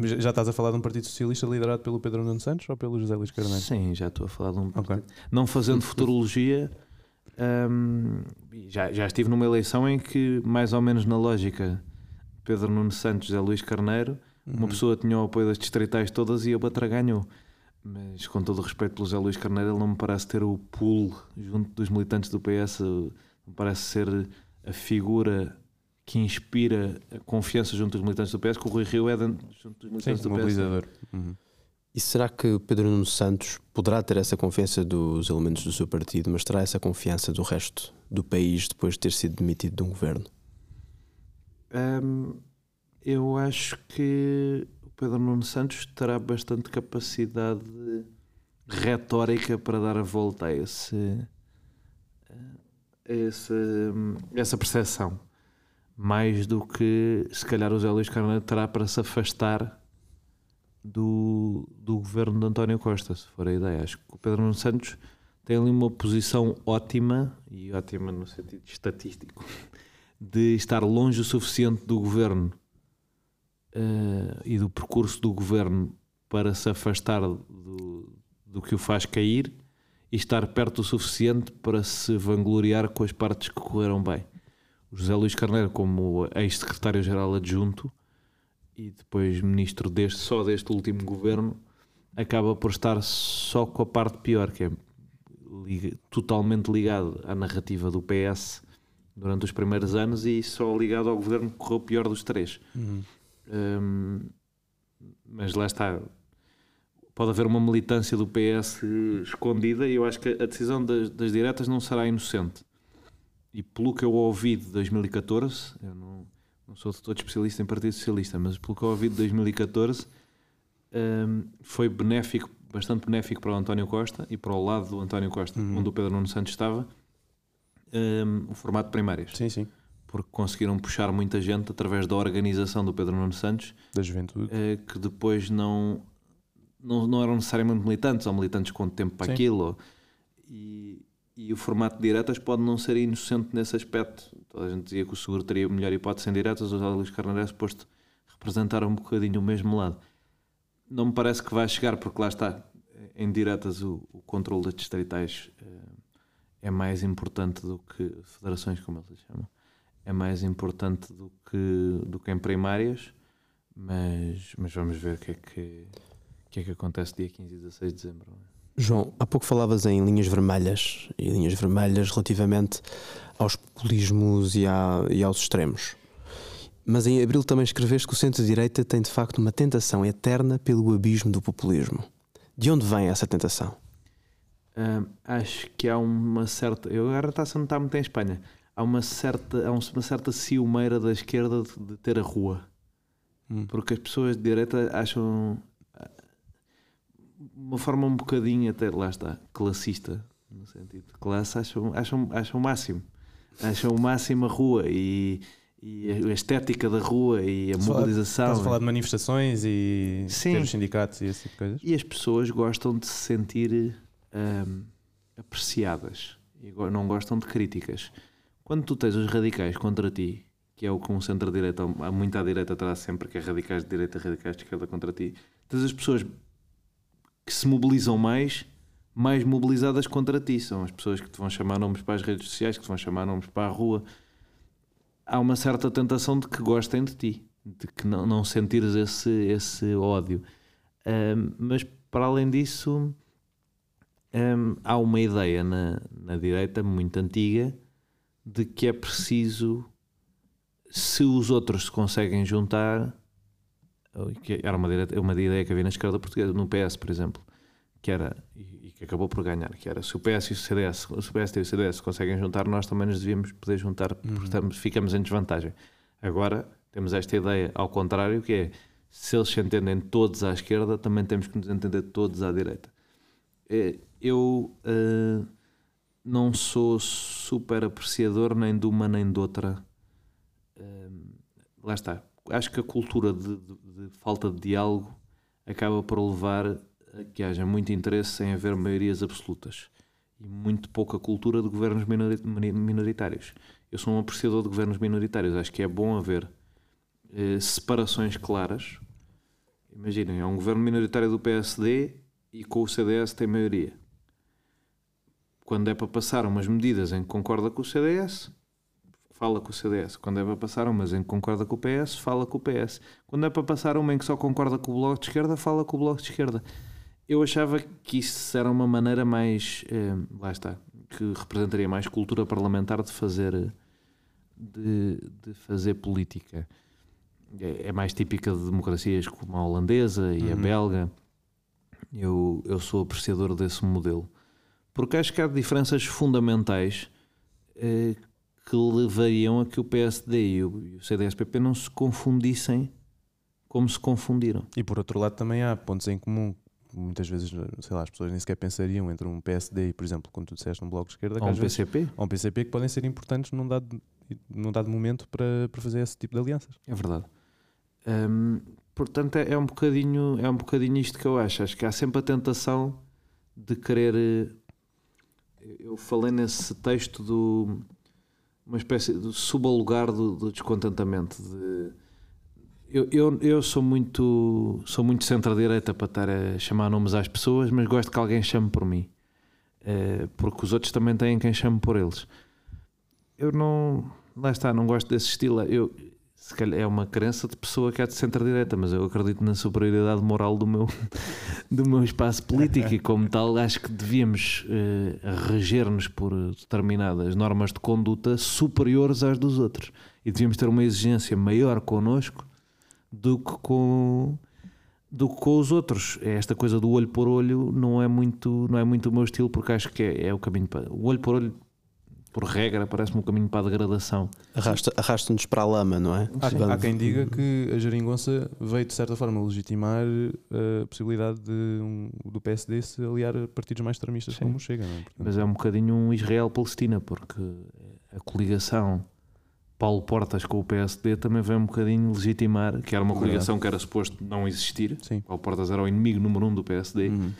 Mas já estás a falar de um Partido Socialista liderado pelo Pedro Nuno Santos ou pelo José Luís Carneiro? sim, já estou a falar de um. Ok. Não fazendo futurologia, ahm, já, já estive numa eleição em que, mais ou menos na lógica, Pedro Nuno Santos, José Luís Carneiro, uma Uhum. pessoa tinha o apoio das distritais todas e a outra ganhou. Mas com todo o respeito pelo José Luís Carneiro, ele não me parece ter o pool junto dos militantes do PS, não me parece ser a figura que inspira a confiança junto dos militantes do PS, que o Rui Rio é dentro, junto dos Sim, militantes do PS. mobilizador. Uhum. E será que o Pedro Nuno Santos poderá ter essa confiança dos elementos do seu partido, mas terá essa confiança do resto do país depois de ter sido demitido de um governo? Hum, eu acho que o Pedro Nuno Santos terá bastante capacidade retórica para dar a volta a, esse, a esse, essa percepção. Mais do que se calhar o Zé Luís Carneiro terá para se afastar do, do governo de António Costa, se for a ideia. Acho que o Pedro Nuno Santos tem ali uma posição ótima, e ótima no sentido estatístico, de estar longe o suficiente do governo eh, e do percurso do governo para se afastar do, do que o faz cair e estar perto o suficiente para se vangloriar com as partes que correram bem. O José Luís Carneiro, como ex-secretário-geral adjunto e depois ministro deste, só deste último governo, acaba por estar só com a parte pior, que é totalmente ligado à narrativa do PS durante os primeiros anos e só ligado ao governo que correu pior dos três. Uhum. Hum, mas lá está. Pode haver uma militância do PS escondida e eu acho que a decisão das, das diretas não será inocente. E pelo que eu ouvi de 2014, eu não, não sou de todo especialista em Partido Socialista, mas pelo que eu ouvi de 2014, hum, foi benéfico, bastante benéfico para o António Costa e para o lado do António Costa, Uhum. onde o Pedro Nuno Santos estava, hum, o formato de primárias Sim, sim. Porque conseguiram puxar muita gente através da organização do Pedro Nuno Santos, Da juventude. eh, que depois não, não, não eram necessariamente militantes, ou militantes com tempo para Sim. aquilo. E, e o formato de diretas pode não ser inocente nesse aspecto. Toda a gente dizia que o seguro teria melhor hipótese em diretas, o José Luís Carneiro é suposto representar um bocadinho o mesmo lado. Não me parece que vai chegar, porque lá está, em diretas o, o controle das distritais eh, é mais importante do que federações, como eles chamam é mais importante do que, do que em primárias, mas, mas vamos ver o que é que, que, é que acontece dia 15 e 16 de dezembro. João, há pouco falavas em linhas vermelhas e linhas vermelhas relativamente aos populismos e, à- e aos extremos. Mas em abril também escreveste que o centro-direita tem de facto uma tentação eterna pelo abismo do populismo. De onde vem essa tentação? Hum, acho que há uma certa. Eu agora está-se a notar muito em Espanha. Há uma certa, há um- uma certa ciumeira da esquerda de, ter a rua. Hum. Porque as pessoas de direita acham uma forma um bocadinho até, lá está, classista, no sentido de classe, acham, acham, acham o máximo. Acham o máximo a rua e, e a estética da rua e a mobilização. Estás a falar de manifestações e Sim. ter os sindicatos e esse tipo de coisas? E as pessoas gostam de se sentir hum, apreciadas e não gostam de críticas. Quando tu tens os radicais contra ti, que é o que um centro-direita, há muito à direita traz sempre, que é radicais de direita, radicais de esquerda contra ti, tens as pessoas que se mobilizam mais, mais mobilizadas contra ti. São as pessoas que te vão chamar nomes para as redes sociais, que te vão chamar nomes para a rua. Há uma certa tentação de que gostem de ti, de que não, não sentires esse, esse ódio. Um, mas para além disso, um, há uma ideia na, na direita muito antiga de que é preciso, se os outros se conseguem juntar, era uma, direita, uma ideia que havia na esquerda portuguesa, no PS, por exemplo, que era, e, e que acabou por ganhar, que era se o PS e o CDS, se o PSD e o CDS se conseguem juntar, nós também nos devíamos poder juntar, porque estamos, ficamos em desvantagem. Agora temos esta ideia ao contrário, que é se eles se entendem todos à esquerda, também temos que nos entender todos à direita. Eh, Eu eh, não sou super apreciador nem de uma nem de outra. Eh, Lá está. Acho que a cultura de, de- de falta de diálogo acaba por levar a que haja muito interesse sem haver maiorias absolutas e muito pouca cultura de governos minoritários. Eu sou um apreciador de governos minoritários. Acho que é bom haver eh, separações claras. Imaginem, é um governo minoritário do PSD e com o CDS tem maioria. Quando é para passar umas medidas em que concorda com o CDS, fala com o CDS. Quando é para passar umas em que concorda com o PS, fala com o PS. Quando é para passar uma em que só concorda com o Bloco de Esquerda, fala com o Bloco de Esquerda. Eu achava que isso era uma maneira mais. eh, lá está. Que representaria mais cultura parlamentar de fazer. De, de fazer política. É, é mais típica de democracias como a holandesa e a Uhum. belga. Eu, eu sou apreciador desse modelo. Porque acho que há diferenças fundamentais eh, que levariam a que o PSD e o, CDS-PP não se confundissem como se confundiram. E por outro lado também há pontos em comum. Muitas vezes, sei lá, as pessoas nem sequer pensariam entre um PSD e, por exemplo, como tu disseste, um Bloco de Esquerda, que Ou um às vezes- PCP, ou um PCP que podem ser importantes num dado, num dado momento para, para fazer esse tipo de alianças. é verdade. Hum, portanto, é, é um bocadinho, é um bocadinho isto que eu acho. Acho que há sempre a tentação de querer. Eu falei nesse texto do uma espécie de subalugar do, do descontentamento. De, eu, eu, eu sou muito sou muito centro-direita para estar a chamar nomes às pessoas, mas gosto que alguém chame por mim. Eh, porque os outros também têm quem chame por eles. Eu não. Lá está, não gosto desse estilo. Eu, se calhar é uma crença de pessoa que é de centro-direita, mas eu acredito na superioridade moral do meu, do meu espaço político e, como tal, acho que devíamos eh, reger-nos por determinadas normas de conduta superiores às dos outros e devíamos ter uma exigência maior connosco do que com do que com os outros. É Esta coisa do olho por olho não é muito, não é muito o meu estilo, porque acho que é, é o caminho para. O olho por olho, por regra, parece-me um caminho para a degradação. Arrasta- Arrasta-nos para a lama, não é? Há, Vamos- há quem diga que a geringonça veio, de certa forma, legitimar eh, a possibilidade de, um- do PSD se aliar a partidos mais extremistas Sim. como Chega. Não é? Portanto, Mas é um bocadinho um Israel-Palestina, porque a coligação Paulo Portas com o PSD também veio um bocadinho legitimar, que era uma Verdade. coligação que era suposto não existir. Sim. Paulo Portas era o inimigo número um do PSD. Uhum.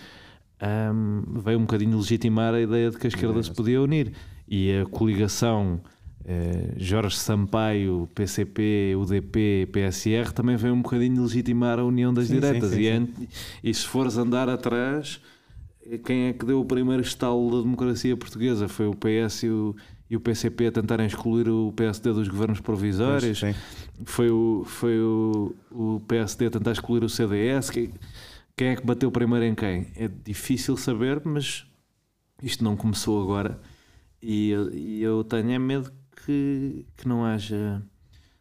Um, veio um bocadinho legitimar a ideia de que a esquerda se podia unir. E a coligação eh, Jorge Sampaio, PCP, UDP, PSR também veio um bocadinho legitimar a união das Sim, direitas. sim, sim, e, ant- e se fores andar atrás, eh, quem é que deu o primeiro estalo da democracia portuguesa? Foi o PS e o, e o PCP a tentarem excluir o PSD dos governos provisórios Sim. foi o, foi o, o PSD a tentar excluir o CDS. Quem, quem é que bateu primeiro em quem? É difícil saber, mas isto não começou agora. E eu, e eu tenho é medo que, que não haja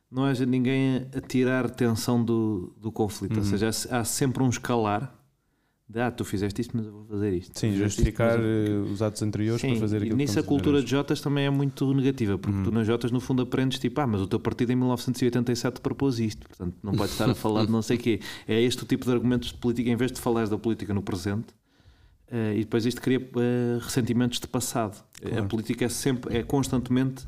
não haja ninguém a, tirar tensão do, do conflito. Ou Uhum. seja, há, há sempre um escalar de ah, tu fizeste isto, mas eu vou fazer isto. Sim, isto, justificar eu- eh, os atos anteriores Sim, para fazer e aquilo que nisso a cultura de Jotas também é muito negativa, porque Uhum. tu nas Jotas no fundo aprendes tipo, ah, mas o teu partido em 1987 propôs isto, portanto não podes estar a falar de não sei o quê. É este o tipo de argumentos de política, em vez de falares da política no presente, eh, e depois isto cria eh, ressentimentos de passado. A Claro. política é sempre, é constantemente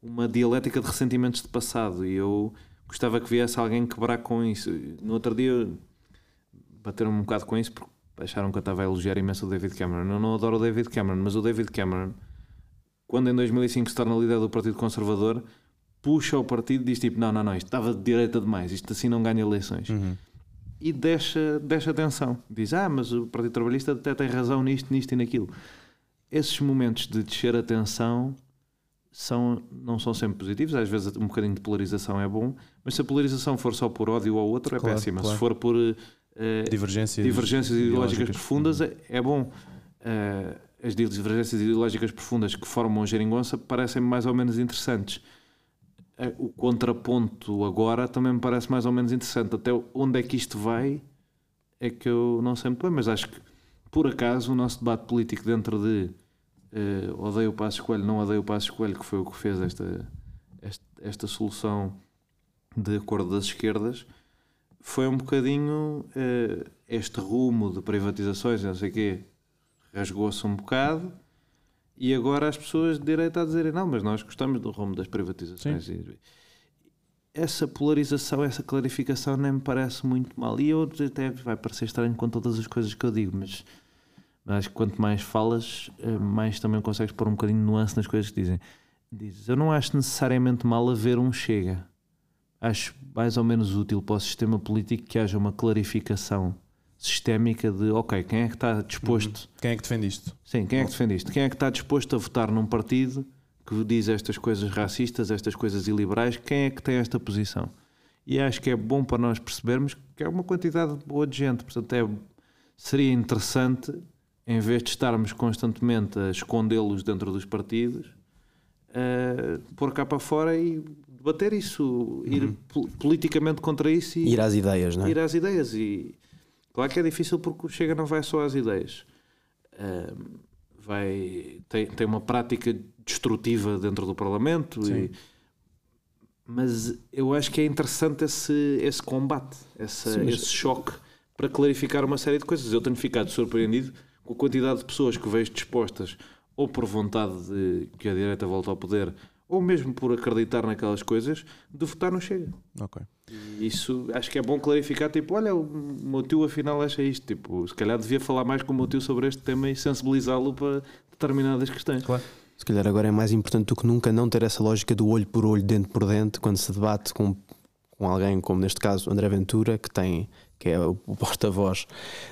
uma dialética de ressentimentos de passado e eu gostava que viesse alguém quebrar com isso. No outro dia bateram um bocado com isso porque acharam que eu estava a elogiar imenso o David Cameron. Eu não adoro o David Cameron, mas o David Cameron, quando em 2005 se torna líder do Partido Conservador, puxa o partido e diz tipo: não, não, não, isto estava de direita demais, isto assim não ganha eleições. Uhum. E deixa, deixa atenção. Diz: ah, mas o Partido Trabalhista até tem razão nisto, nisto e naquilo. Esses momentos de descer a atenção são, não são sempre positivos, às vezes um bocadinho de polarização é bom, mas se a polarização for só por ódio ao outro é Claro, péssima. claro. Se for por Divergências, divergências ideológicas profundas é, é bom. Eh, as divergências ideológicas profundas que formam a geringonça parecem mais ou menos interessantes. Eh, o contraponto agora também me parece mais ou menos interessante. Até onde é que isto vai é que eu não sei muito bem, mas acho que por acaso o nosso debate político dentro de eh, odeio o Passo Coelho, não odeio o Passo Coelho, que foi o que fez esta, esta, esta solução de acordo das esquerdas, foi um bocadinho eh, este rumo de privatizações, não sei o quê, rasgou-se um bocado e agora as pessoas de direita a dizerem não, mas nós gostamos do rumo das privatizações. E- essa polarização, essa clarificação nem me parece muito mal. E eu até vai parecer estranho com todas as coisas que eu digo, mas, mas acho que quanto mais falas, eh, mais também consegues pôr um bocadinho de nuance nas coisas que dizem. Dizes, eu não acho necessariamente mal haver um chega. Acho mais ou menos útil para o sistema político que haja uma clarificação sistémica de ok, quem é que está disposto Quem é que defende isto? Sim, quem é que defende isto? Quem é que está disposto a votar num partido que diz estas coisas racistas, estas coisas iliberais? Quem é que tem esta posição? E acho que é bom para nós percebermos que é uma quantidade boa de gente. Portanto, é, seria interessante, em vez de estarmos constantemente a escondê-los dentro dos partidos, eh, pôr cá para fora e debater isso, ir pol- politicamente contra isso e Ir às ideias, não é? ir às ideias. E claro que é difícil porque o Chega não vai só às ideias. Vai, tem, tem uma prática destrutiva dentro do Parlamento. e- mas eu acho que é interessante esse, esse combate, essa- Sim, mas- esse choque para clarificar uma série de coisas. Eu tenho ficado surpreendido com a quantidade de pessoas que vejo dispostas, ou por vontade de que a direita volte ao poder, ou mesmo por acreditar naquelas coisas, de votar no Chega. Ok. E isso acho que é bom clarificar, tipo, olha, o meu tio afinal acha isto, tipo, se calhar devia falar mais com o meu tio sobre este tema e sensibilizá-lo para determinadas questões. Claro. Se calhar agora é mais importante do que nunca não ter essa lógica do olho por olho, dente por dente, quando se debate com, com alguém como neste caso André Ventura, que tem que é o porta-voz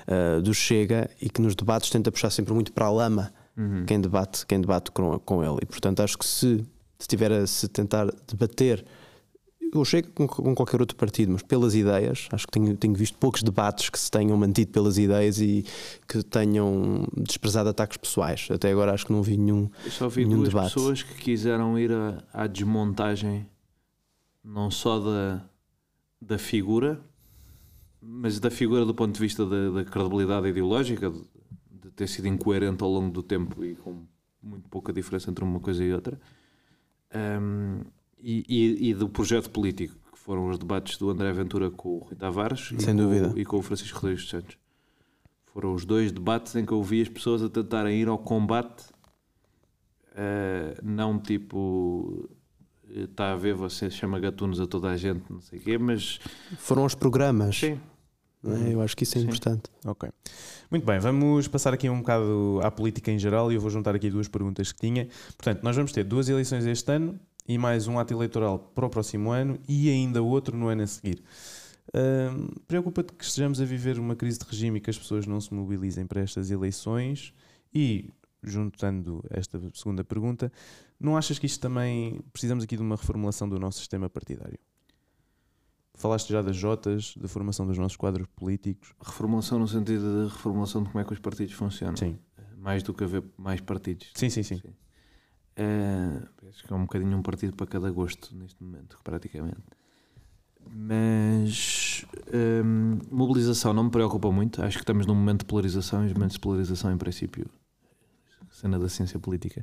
ah, do Chega e que nos debates tenta puxar sempre muito para a lama Uhum. quem debate, quem debate com, com ele. E portanto acho que se, se tiver a se tentar debater eu chego com, com qualquer outro partido, mas pelas ideias, acho que tenho, tenho visto poucos debates que se tenham mantido pelas ideias e que tenham desprezado ataques pessoais. Até agora acho que não vi nenhum. Eu só vi Nenhum duas debate. pessoas que quiseram ir à, à desmontagem não só da, da figura, mas da figura do ponto de vista da, da credibilidade ideológica, de, de ter sido incoerente ao longo do tempo e com muito pouca diferença entre uma coisa e outra, Ahm, e, e- e do projeto político, que foram os debates do André Ventura com o Rui Tavares e, Sem com, dúvida. e com o Francisco Rodrigues dos Santos. Foram os dois debates em que eu vi as pessoas a tentarem ir ao combate Uh, não tipo está a ver, você chama gatunos a toda a gente, não sei o quê, mas Foram aos programas. sim, é? Eu acho que isso é Sim. importante. Ok. Muito bem, vamos passar aqui um bocado à política em geral e eu vou juntar aqui duas perguntas que tinha. Portanto, nós vamos ter duas eleições este ano e mais um ato eleitoral para o próximo ano e ainda outro no ano a seguir. Ahm, Preocupa-te que estejamos a viver uma crise de regime e que as pessoas não se mobilizem para estas eleições? E, juntando esta segunda pergunta, não achas que isto também precisamos aqui de uma reformulação do nosso sistema partidário? Falaste já das Jotas, da formação dos nossos quadros políticos. reformulação no sentido de reformulação de como é que os partidos funcionam, Sim, mais do que haver mais partidos. sim, sim. sim. Eh, acho que é um bocadinho um partido para cada gosto neste momento, praticamente. Mas hum, mobilização não me preocupa muito. Acho que estamos num momento de polarização e os momentos de polarização, em princípio, cena da ciência política,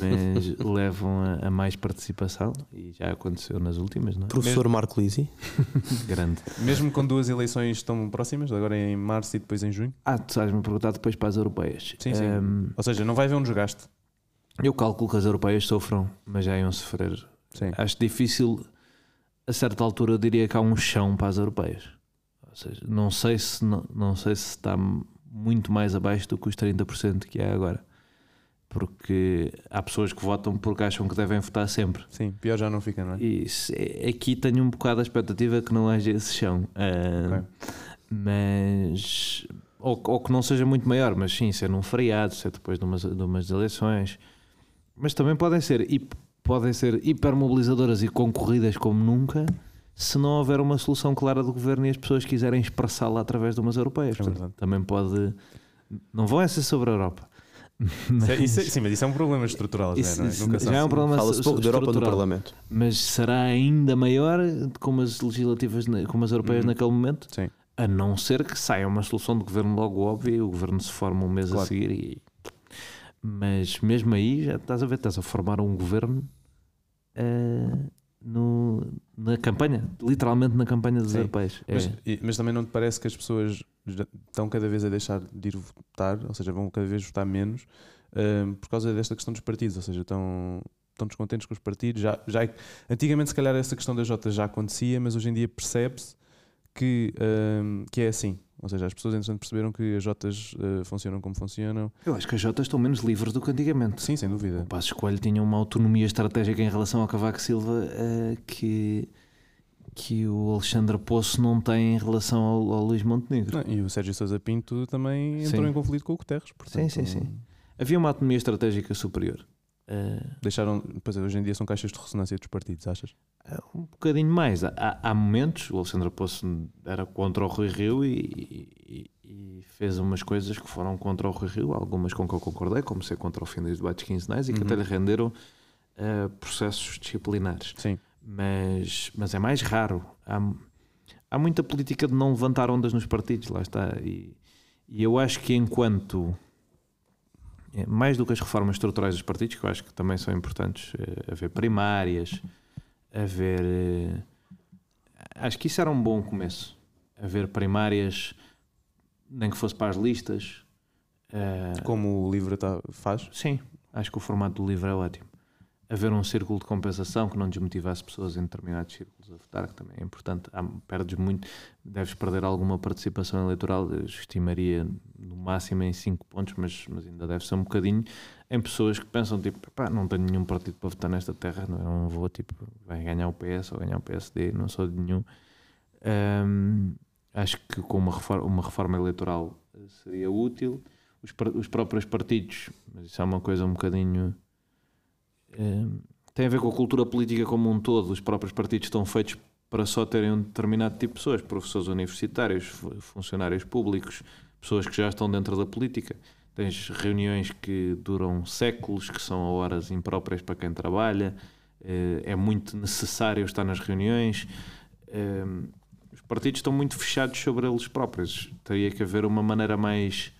mas levam a, a mais participação e já aconteceu nas últimas, não é? Professor Marco Lisi, Grande. Mesmo com duas eleições tão próximas, agora em março e depois em junho? Ah, tu sabes-me perguntar depois para as europeias. Sim, sim. Hum, Ou seja, não vai haver um desgaste. eu calculo que as europeias sofram, mas já iam sofrer Sim. Acho difícil, a certa altura, eu diria que há um chão para as europeias. Ou seja, não sei se, não, não sei se está muito mais abaixo do que os 30% que é agora. Porque há pessoas que votam porque acham que devem votar sempre. Sim, pior já não fica, não é? E se- aqui tenho um bocado a expectativa que não haja esse chão. Ah, Ok. Mas. Ou, ou que não seja muito maior, mas sim, ser num feriado, ser depois de umas, de umas eleições. Mas também podem ser, hip- podem ser hipermobilizadoras e concorridas como nunca se não houver uma solução clara do governo e as pessoas quiserem expressá-la através de umas europeias. É Portanto, também pode. Não vão é ser sobre a Europa. Isso é- isso é- sim, mas isso é um problema estrutural, já, Isso- não é? isso Nunca já é um problema Fala-se pouco da Europa no. Parlamento. Mas será ainda maior como as legislativas, como as europeias Uhum. naquele momento? Sim. A não ser que saia uma solução do governo logo óbvia e o governo se forma um mês a Claro. seguir. E... Mas mesmo aí já estás a ver, estás a formar um governo eh, no, na campanha, literalmente na campanha dos Sim. europeios. É, Mas, mas também não te parece que as pessoas já estão cada vez a deixar de ir votar, ou seja, vão cada vez votar menos hum, por causa desta questão dos partidos, ou seja, estão, estão descontentes com os partidos. Já, já, antigamente, se calhar, essa questão das Jotas já acontecia, mas hoje em dia percebe-se que, hum, que é assim. Ou seja, as pessoas entretanto perceberam que as Jotas eh, funcionam como funcionam. Eu acho que as Jotas estão menos livres do que antigamente. Sim, sem dúvida. O Passos Coelho tinha uma autonomia estratégica em relação ao Cavaco Silva eh, que, que o Alexandre Poço não tem em relação ao, ao Luís Montenegro. Não, e o Sérgio Sousa Pinto também entrou Sim. em conflito com o Guterres. Portanto, sim, sim. Havia uma autonomia estratégica superior. Eh, Deixaram, pois é, hoje em dia são caixas de ressonância dos partidos, achas? um bocadinho mais. Há, há momentos, o Alexandre Poço era contra o Rui Rio e, e- e fez umas coisas que foram contra o Rui Rio, algumas com que eu concordei, como ser contra o fim dos debates quinzenais e que Uhum. até lhe renderam eh, processos disciplinares. Sim. Mas, mas é mais raro. Há, há muita política de não levantar ondas nos partidos, lá está. E, e eu acho que enquanto é, mais do que as reformas estruturais dos partidos, que eu acho que também são importantes, eh, haver primárias, haver. eh, Acho que isso era um bom começo. Haver primárias, nem que fosse para as listas. Como o livro tá, faz. Sim, acho que o formato do livro é ótimo. Haver um círculo de compensação que não desmotivasse pessoas em determinados círculos a votar, que também é importante. Há, perdes muito, deves perder alguma participação eleitoral, eu estimaria no máximo em 5 pontos, mas, mas ainda deve ser um bocadinho em pessoas que pensam tipo, pá, não tenho nenhum partido para votar nesta terra, não, é? não vou tipo, vai ganhar o PS ou ganhar o PSD, não sou de nenhum. Hum, acho que com uma reforma, uma reforma eleitoral seria útil. Os, os próprios partidos, mas isso é uma coisa um bocadinho. Eh, tem a ver com a cultura política como um todo. Os próprios partidos estão feitos para só terem um determinado tipo de pessoas, professores universitários, fu- funcionários públicos, pessoas que já estão dentro da política. Tens reuniões que duram séculos, que são horas impróprias para quem trabalha, eh, é muito necessário estar nas reuniões. Eh, Os partidos estão muito fechados sobre eles próprios. Teria que haver uma maneira mais,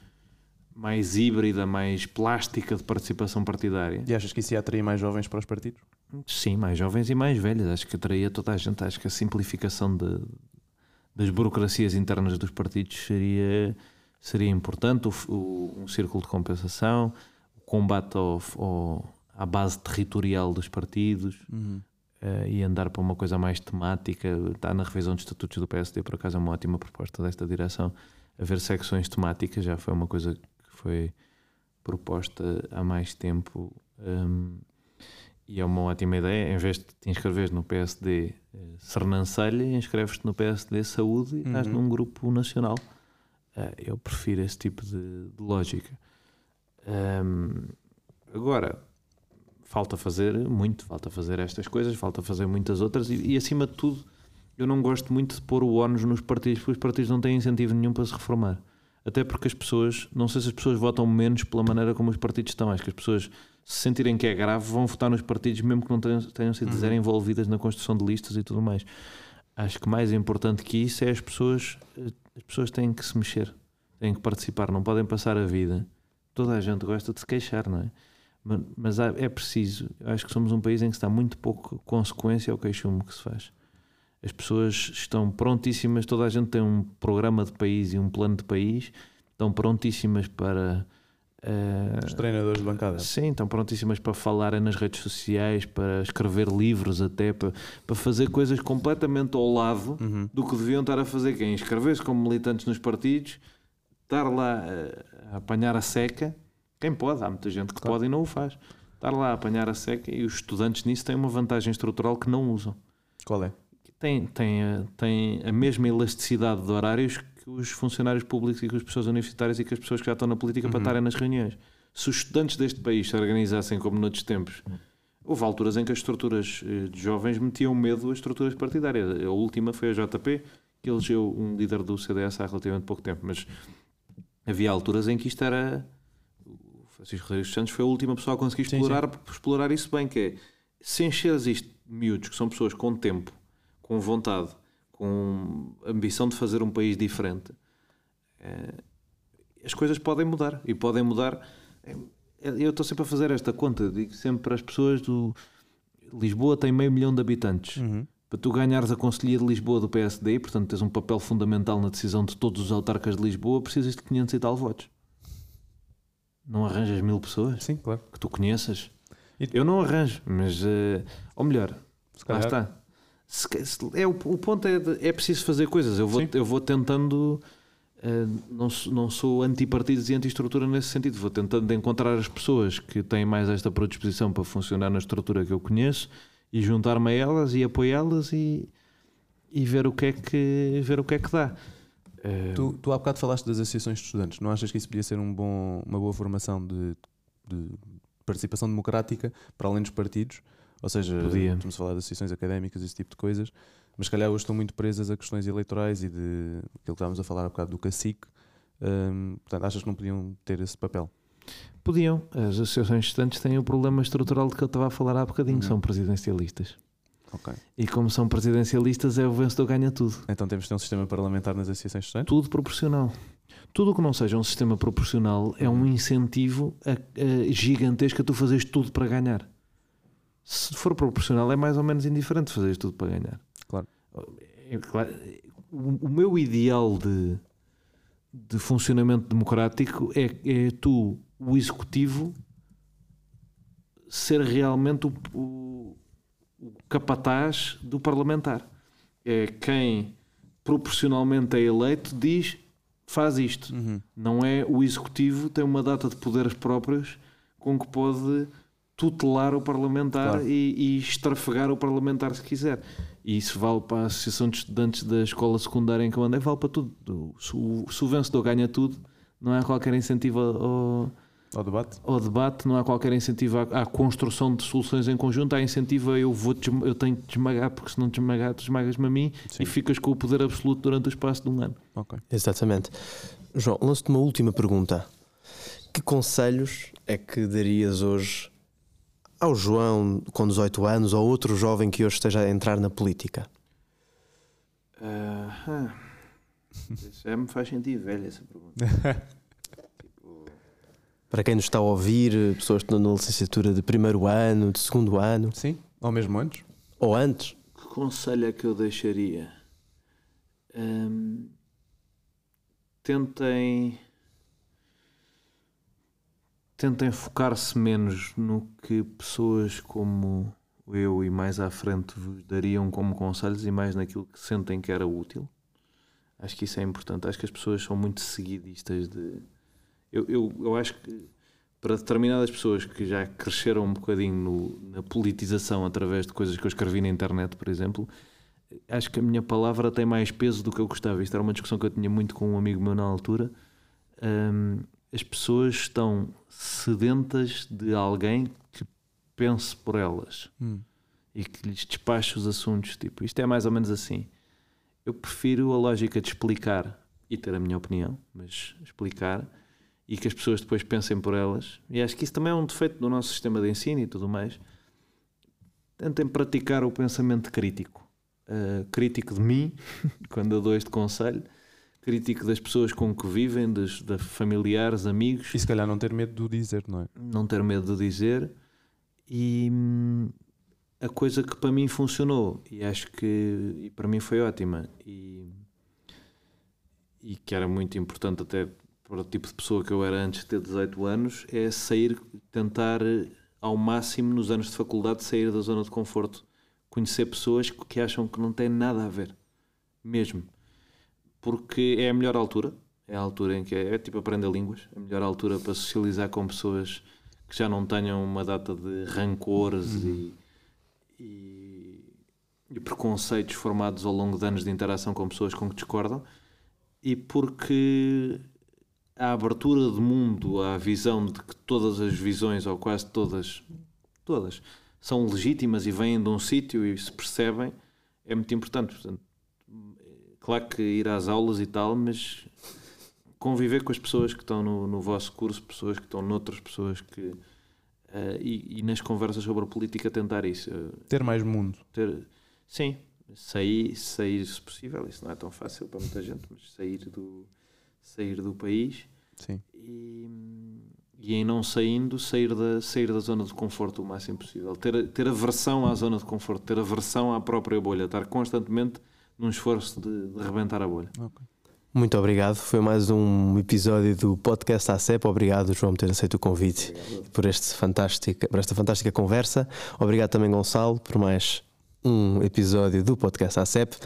mais híbrida, mais plástica de participação partidária. E achas que isso ia atrair mais jovens para os partidos? Sim, mais jovens e mais velhos. Acho que atraía toda a gente. Acho que a simplificação de, das burocracias internas dos partidos seria, seria importante. O, o- um círculo de compensação, o combate ao, ao- à base territorial dos partidos eh, e andar para uma coisa mais temática. Está na revisão dos estatutos do PSD, por acaso é uma ótima proposta desta direção. Haver secções temáticas já foi uma coisa foi proposta há mais tempo. hum, e é uma ótima ideia. Em vez de te inscreveres no PSD eh, Sernancelha, inscreves-te no PSD Saúde e estás Uhum. num grupo nacional. Eh, eu prefiro esse tipo de, de lógica. Hum, agora, falta fazer muito, falta fazer estas coisas, falta fazer muitas outras e, e, acima de tudo, eu não gosto muito de pôr o ónus nos partidos, porque os partidos não têm incentivo nenhum para se reformar. Até porque as pessoas, não sei se as pessoas votam menos pela maneira como os partidos estão, acho que as pessoas se sentirem que é grave vão votar nos partidos mesmo que não tenham, tenham sido zero envolvidas na construção de listas e tudo mais. Acho que mais importante que isso é as pessoas, eh, as pessoas têm que se mexer, têm que participar, não podem passar a vida. Toda a gente gosta de se queixar, não é? Ma- Mas é preciso, acho que somos um país em que está muito pouco consequência ao queixume que se faz. As pessoas estão prontíssimas, toda a gente tem um programa de país e um plano de país, estão prontíssimas para Uh, Os treinadores de bancada. Sim, estão prontíssimas para falarem nas redes sociais, para escrever livros até, para, para fazer coisas completamente ao lado Uhum. do que deviam estar a fazer quem? Inscrever-se como militantes nos partidos, estar lá a, a apanhar a seca. Quem pode, há muita gente que Claro. pode e não o faz. Estar lá a apanhar a seca e os estudantes nisso têm uma vantagem estrutural que não usam. Qual é? Tem, tem, a- tem a mesma elasticidade de horários que os funcionários públicos e que as pessoas universitárias e que as pessoas que já estão na política para Uhum. estarem nas reuniões. Se os estudantes deste país se organizassem como noutros tempos, houve alturas em que as estruturas eh, de jovens metiam medo às estruturas partidárias. A última foi a JP, que elegeu um líder do CDS há relativamente pouco tempo, mas havia alturas em que isto era. O Francisco Rodrigues Santos foi a última pessoa a conseguir Sim, explorar, explorar isso bem, que é se encheres isto de miúdos, que são pessoas com tempo, com vontade, com ambição de fazer um país diferente, eh, as coisas podem mudar e podem mudar. eh, Eu estou sempre a fazer esta conta, digo sempre para as pessoas do Lisboa tem meio milhão de habitantes. Uhum. Para tu ganhares a Conselhia de Lisboa do PSD, portanto tens um papel fundamental na decisão de todos os autarcas de Lisboa, precisas de 500 e tal votos. Não arranjas mil pessoas Sim, claro. que tu conheças. Eu não arranjo, mas. eh, ou melhor, Se lá está. É, o, o ponto é, de- é preciso fazer coisas. Eu vou, Sim. eu vou tentando. eh, não, sou- não sou anti-partidos e anti-estrutura nesse sentido. Vou tentando encontrar as pessoas que têm mais esta predisposição para funcionar na estrutura que eu conheço e juntar-me a elas e apoiá-las e, e ver, o que é que, ver o que é que dá. Eh, Tu, tu há bocado falaste das associações de estudantes. Não achas que isso podia ser um bom, uma boa formação de, de participação democrática para além dos partidos? Ou seja, Podia. estamos a falar de associações académicas, esse tipo de coisas, mas se calhar hoje estão muito presas a questões eleitorais e de aquilo que estávamos a falar há bocado do cacique. Hum, portanto, achas que não podiam ter esse papel? Podiam. As associações estudantes têm o problema estrutural de que eu estava a falar há bocadinho, Uhum. são presidencialistas. Ok. E como são presidencialistas, é o vencedor ganha tudo. Então temos de ter um sistema parlamentar nas associações estudantes? Tudo proporcional. Tudo o que não seja um sistema proporcional é um incentivo a, a gigantesco a tu fazeres tudo para ganhar. Se for proporcional, é mais ou menos indiferente fazeres tudo para ganhar. Claro. É claro, O, o meu ideal de, de funcionamento democrático é, é tu, o executivo, ser realmente o, o, o capataz do parlamentar. É quem proporcionalmente é eleito diz faz isto. Uhum. Não é o executivo tem uma data de poderes próprios com que pode tutelar o parlamentar Claro. e, e estrafegar o parlamentar se quiser. E isso vale para a Associação de Estudantes da escola secundária em que eu andei, vale para tudo. Se o, se o vencedor ganha tudo, não há qualquer incentivo ao, Ao debate? ao debate, não há qualquer incentivo à, à construção de soluções em conjunto, há incentivo a eu, vou te eu tenho que te esmagar, porque se não te esmagar, tu esmagas-me a mim Sim. e ficas com o poder absoluto durante o espaço de um ano. Ok. Exatamente. João, lanço-te uma última pergunta. Que conselhos é que darias hoje ao João com 18 anos ou outro jovem que hoje esteja a entrar na política? já me faz sentir velho essa pergunta. Para quem nos está a ouvir, pessoas que estão na licenciatura de primeiro ano, de segundo ano Sim? Ou mesmo antes? ou antes, Que conselho é que eu deixaria? Hum, tentem. Tentem focar-se menos no que pessoas como eu e mais à frente vos dariam como conselhos e mais naquilo que sentem que era útil. Acho que isso é importante. Acho que as pessoas são muito seguidistas de. Eu, eu, eu acho que para determinadas pessoas que já cresceram um bocadinho no- na politização através de coisas que eu escrevi na internet, por exemplo, acho que a minha palavra tem mais peso do que eu gostava. Isto era uma discussão que eu tinha muito com um amigo meu na altura. Hum, as pessoas estão sedentas de alguém que pense por elas Hum. e que lhes despache os assuntos. Tipo, isto é mais ou menos assim. Eu prefiro a lógica de explicar e ter a minha opinião, mas explicar e que as pessoas depois pensem por elas. E acho que isso também é um defeito do nosso sistema de ensino e tudo mais. Tentem praticar o pensamento crítico. Uh, crítico de mim, quando eu dou este conselho, crítico das pessoas com que vivem, dos, de familiares, amigos. E se calhar não ter medo do dizer, não é? não ter medo de dizer. E hum, a coisa que para mim funcionou e acho que e para mim foi ótima e, e que era muito importante até para o tipo de pessoa que eu era antes de ter 18 anos, é sair, tentar ao máximo nos anos de faculdade sair da zona de conforto, conhecer pessoas que acham que não têm nada a ver, mesmo, porque é a melhor altura, é a altura em que é, é tipo aprender línguas, é a melhor altura para socializar com pessoas que já não tenham uma data de rancores uhum. e, e, e preconceitos formados ao longo de anos de interação com pessoas com que discordam e porque a abertura de mundo à visão de que todas as visões, ou quase todas, todas, são legítimas e vêm de um sítio e se percebem, é muito importante. Portanto, claro que ir às aulas e tal, mas conviver com as pessoas que estão no, no vosso curso, pessoas que estão noutras pessoas que. Uh, e, e, nas conversas sobre a política tentar isso. Ter mais mundo. Ter, sim, sair, sair se possível, isso não é tão fácil para muita gente, mas sair do, sair do país Sim. E, e em não saindo, sair da, sair da zona de conforto o máximo possível. Ter, ter aversão à zona de conforto, ter aversão à própria bolha, estar constantemente num esforço de, de rebentar a bolha. Okay. Muito obrigado. Foi mais um episódio do podcast ACEP. Obrigado, João, por ter aceito o convite por, este fantástica, por esta fantástica conversa. Obrigado também, Gonçalo, por mais um episódio do podcast ACEP.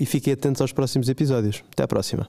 E fiquem atentos aos próximos episódios. Até à próxima.